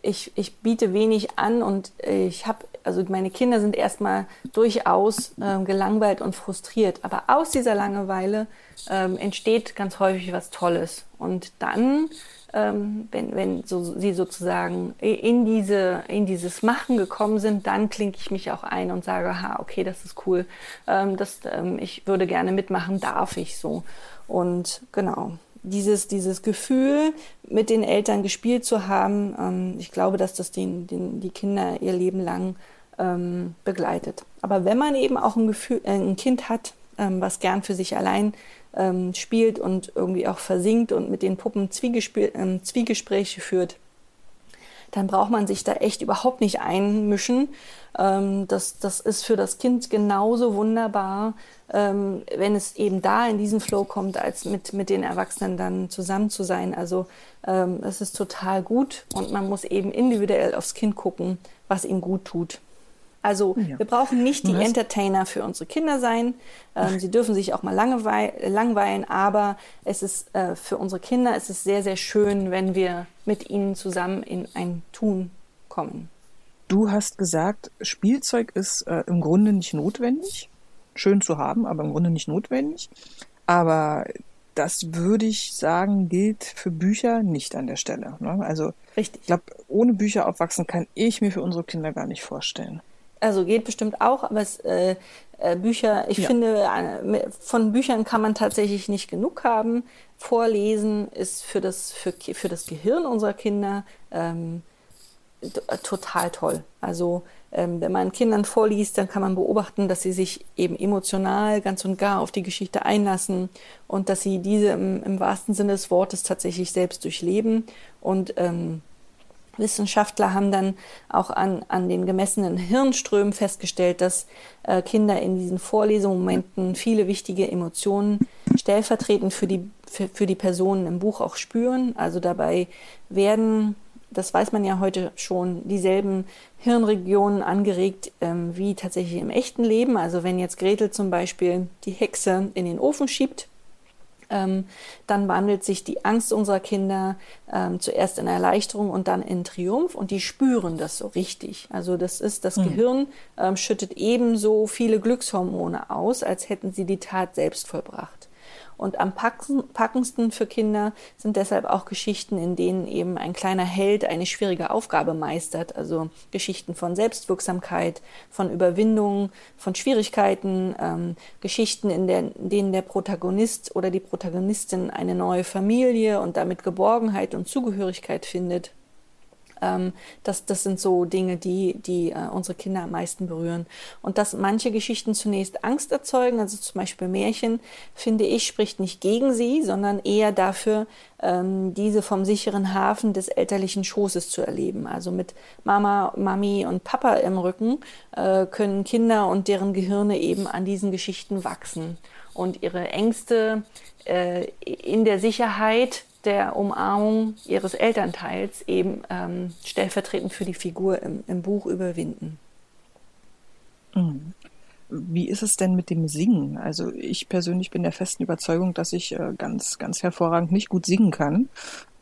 ich, ich biete wenig an und ich habe, also meine Kinder sind erstmal durchaus ähm, gelangweilt und frustriert. Aber aus dieser Langeweile ähm, entsteht ganz häufig was Tolles. Und dann ähm, wenn, wenn so, sie sozusagen in, diese, in dieses Machen gekommen sind, dann klinke ich mich auch ein und sage, aha, okay, das ist cool, ähm, das, ähm, ich würde gerne mitmachen, darf ich so. Und genau, dieses, dieses Gefühl, mit den Eltern gespielt zu haben, ähm, ich glaube, dass das den, den, die Kinder ihr Leben lang ähm, begleitet. Aber wenn man eben auch ein, Gefühl, äh, ein Kind hat, ähm, was gern für sich allein ähm, spielt und irgendwie auch versinkt und mit den Puppen ähm, Zwiegespräche führt, dann braucht man sich da echt überhaupt nicht einmischen. Ähm, das, das ist für das Kind genauso wunderbar, ähm, wenn es eben da in diesen Flow kommt, als mit, mit den Erwachsenen dann zusammen zu sein. Also ähm, es ist total gut und man muss eben individuell aufs Kind gucken, was ihm gut tut. Also ja. wir brauchen nicht die Entertainer für unsere Kinder sein. Ähm, sie dürfen sich auch mal langweilen, aber es ist äh, für unsere Kinder es ist sehr, sehr schön, wenn wir mit ihnen zusammen in ein Tun kommen. Du hast gesagt, Spielzeug ist äh, im Grunde nicht notwendig. Schön zu haben, aber im Grunde nicht notwendig. Aber das würde ich sagen, gilt für Bücher nicht an der Stelle. Ne? Also Richtig. ich glaube, ohne Bücher aufwachsen kann ich mir für unsere Kinder gar nicht vorstellen. Also geht bestimmt auch, aber es, äh, äh, Bücher, ich ja. finde, äh, von Büchern kann man tatsächlich nicht genug haben. Vorlesen ist für das, für, für das Gehirn unserer Kinder ähm, total toll. Also ähm, wenn man Kindern vorliest, dann kann man beobachten, dass sie sich eben emotional ganz und gar auf die Geschichte einlassen und dass sie diese im, im wahrsten Sinne des Wortes tatsächlich selbst durchleben und ähm, Wissenschaftler haben dann auch an, an den gemessenen Hirnströmen festgestellt, dass äh, Kinder in diesen Vorlesungsmomenten viele wichtige Emotionen stellvertretend für die, für, für die Personen im Buch auch spüren. Also dabei werden, das weiß man ja heute schon, dieselben Hirnregionen angeregt ähm, wie tatsächlich im echten Leben. Also wenn jetzt Gretel zum Beispiel die Hexe in den Ofen schiebt, ähm, dann wandelt sich die Angst unserer Kinder ähm, zuerst in Erleichterung und dann in Triumph und die spüren das so richtig. Also das ist, das mhm. Gehirn ähm, schüttet ebenso viele Glückshormone aus, als hätten sie die Tat selbst vollbracht. Und am packendsten für Kinder sind deshalb auch Geschichten, in denen eben ein kleiner Held eine schwierige Aufgabe meistert. Also Geschichten von Selbstwirksamkeit, von Überwindung, von Schwierigkeiten, ähm, Geschichten, in, der, in denen der Protagonist oder die Protagonistin eine neue Familie und damit Geborgenheit und Zugehörigkeit findet. Ähm, das, das sind so Dinge, die, die äh, unsere Kinder am meisten berühren. Und dass manche Geschichten zunächst Angst erzeugen, also zum Beispiel Märchen, finde ich, spricht nicht gegen sie, sondern eher dafür, ähm, diese vom sicheren Hafen des elterlichen Schoßes zu erleben. Also mit Mama, Mami und Papa im Rücken äh, können Kinder und deren Gehirne eben an diesen Geschichten wachsen und ihre Ängste äh, in der Sicherheit der Umarmung ihres Elternteils eben ähm, stellvertretend für die Figur im, im Buch überwinden. Mhm. Wie ist es denn mit dem Singen? Also ich persönlich bin der festen Überzeugung, dass ich äh, ganz, ganz hervorragend nicht gut singen kann.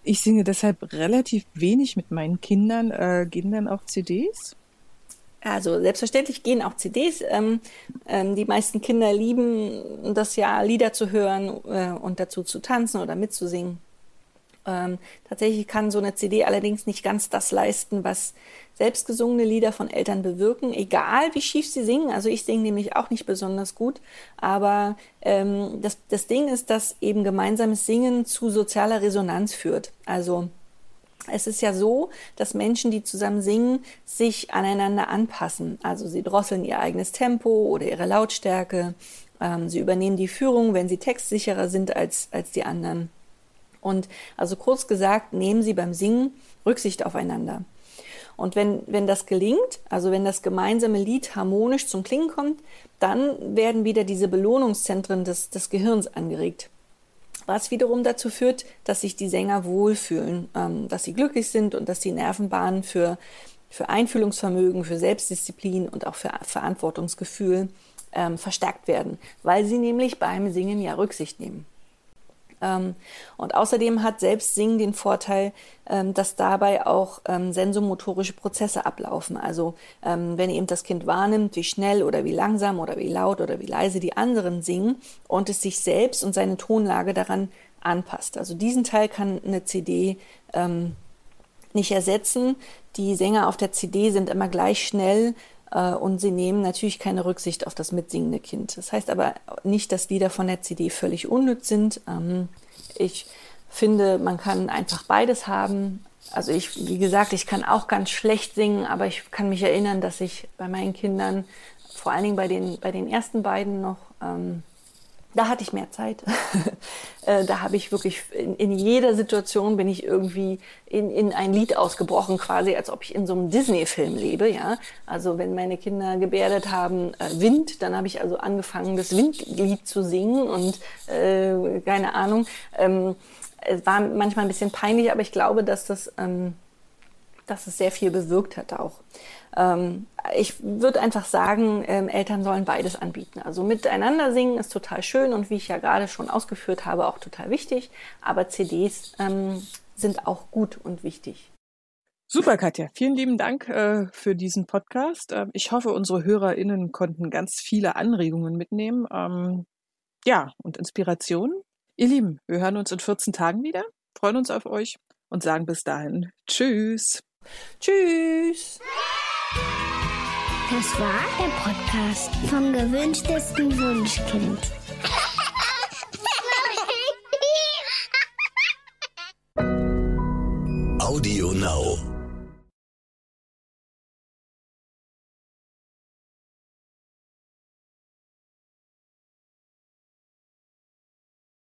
Ich singe deshalb relativ wenig mit meinen Kindern. Äh, gehen dann auch CDs? Also selbstverständlich gehen auch CDs. Ähm, ähm, die meisten Kinder lieben das ja, Lieder zu hören äh, und dazu zu tanzen oder mitzusingen. Ähm, tatsächlich kann so eine CD allerdings nicht ganz das leisten, was selbstgesungene Lieder von Eltern bewirken, egal wie schief sie singen. Also ich singe nämlich auch nicht besonders gut, aber ähm, das, das Ding ist, dass eben gemeinsames Singen zu sozialer Resonanz führt. Also es ist ja so, dass Menschen, die zusammen singen, sich aneinander anpassen. Also sie drosseln ihr eigenes Tempo oder ihre Lautstärke. Ähm, sie übernehmen die Führung, wenn sie textsicherer sind als, als die anderen. Und also kurz gesagt, nehmen Sie beim Singen Rücksicht aufeinander. Und wenn, wenn das gelingt, also wenn das gemeinsame Lied harmonisch zum Klingen kommt, dann werden wieder diese Belohnungszentren des, des Gehirns angeregt. Was wiederum dazu führt, dass sich die Sänger wohlfühlen, ähm, dass sie glücklich sind und dass die Nervenbahnen für, für Einfühlungsvermögen, für Selbstdisziplin und auch für Verantwortungsgefühl ähm, verstärkt werden, weil sie nämlich beim Singen ja Rücksicht nehmen. Ähm, und außerdem hat Selbstsingen den Vorteil, ähm, dass dabei auch ähm, sensomotorische Prozesse ablaufen. Also wenn eben das Kind wahrnimmt, wie schnell oder wie langsam oder wie laut oder wie leise die anderen singen und es sich selbst und seine Tonlage daran anpasst. Also diesen Teil kann eine CD nicht ersetzen. Die Sänger auf der CD sind immer gleich schnell und sie nehmen natürlich keine Rücksicht auf das mitsingende Kind. Das heißt aber nicht, dass Lieder von der CD völlig unnütz sind. Ähm, ich finde, man kann einfach beides haben. Also ich, wie gesagt, ich kann auch ganz schlecht singen, aber ich kann mich erinnern, dass ich bei meinen Kindern, vor allen Dingen bei den, bei den ersten beiden noch, ähm, da hatte ich mehr Zeit. <laughs> Äh, da habe ich wirklich in, in, jeder Situation bin ich irgendwie in, in ein Lied ausgebrochen, quasi als ob ich in so einem Disney-Film lebe. Ja, also wenn meine Kinder gebärdet haben äh, Wind, dann habe ich also angefangen, das Windlied zu singen und äh, keine Ahnung. Ähm, es war manchmal ein bisschen peinlich, aber ich glaube, dass das ähm, dass es sehr viel bewirkt hat auch. Ähm, ich würde einfach sagen, ähm, Eltern sollen beides anbieten. Also miteinander singen ist total schön und wie ich ja gerade schon ausgeführt habe, auch total wichtig. Aber CDs ähm, sind auch gut und wichtig. Super, Katja. Vielen lieben Dank äh, für diesen Podcast. Äh, ich hoffe, unsere HörerInnen konnten ganz viele Anregungen mitnehmen. Ähm, ja, und Inspirationen. Ihr Lieben, wir hören uns in 14 Tagen wieder, freuen uns auf euch und sagen bis dahin Tschüss. Tschüss. Das war der Podcast vom gewünschtesten Wunschkind. Audio Now.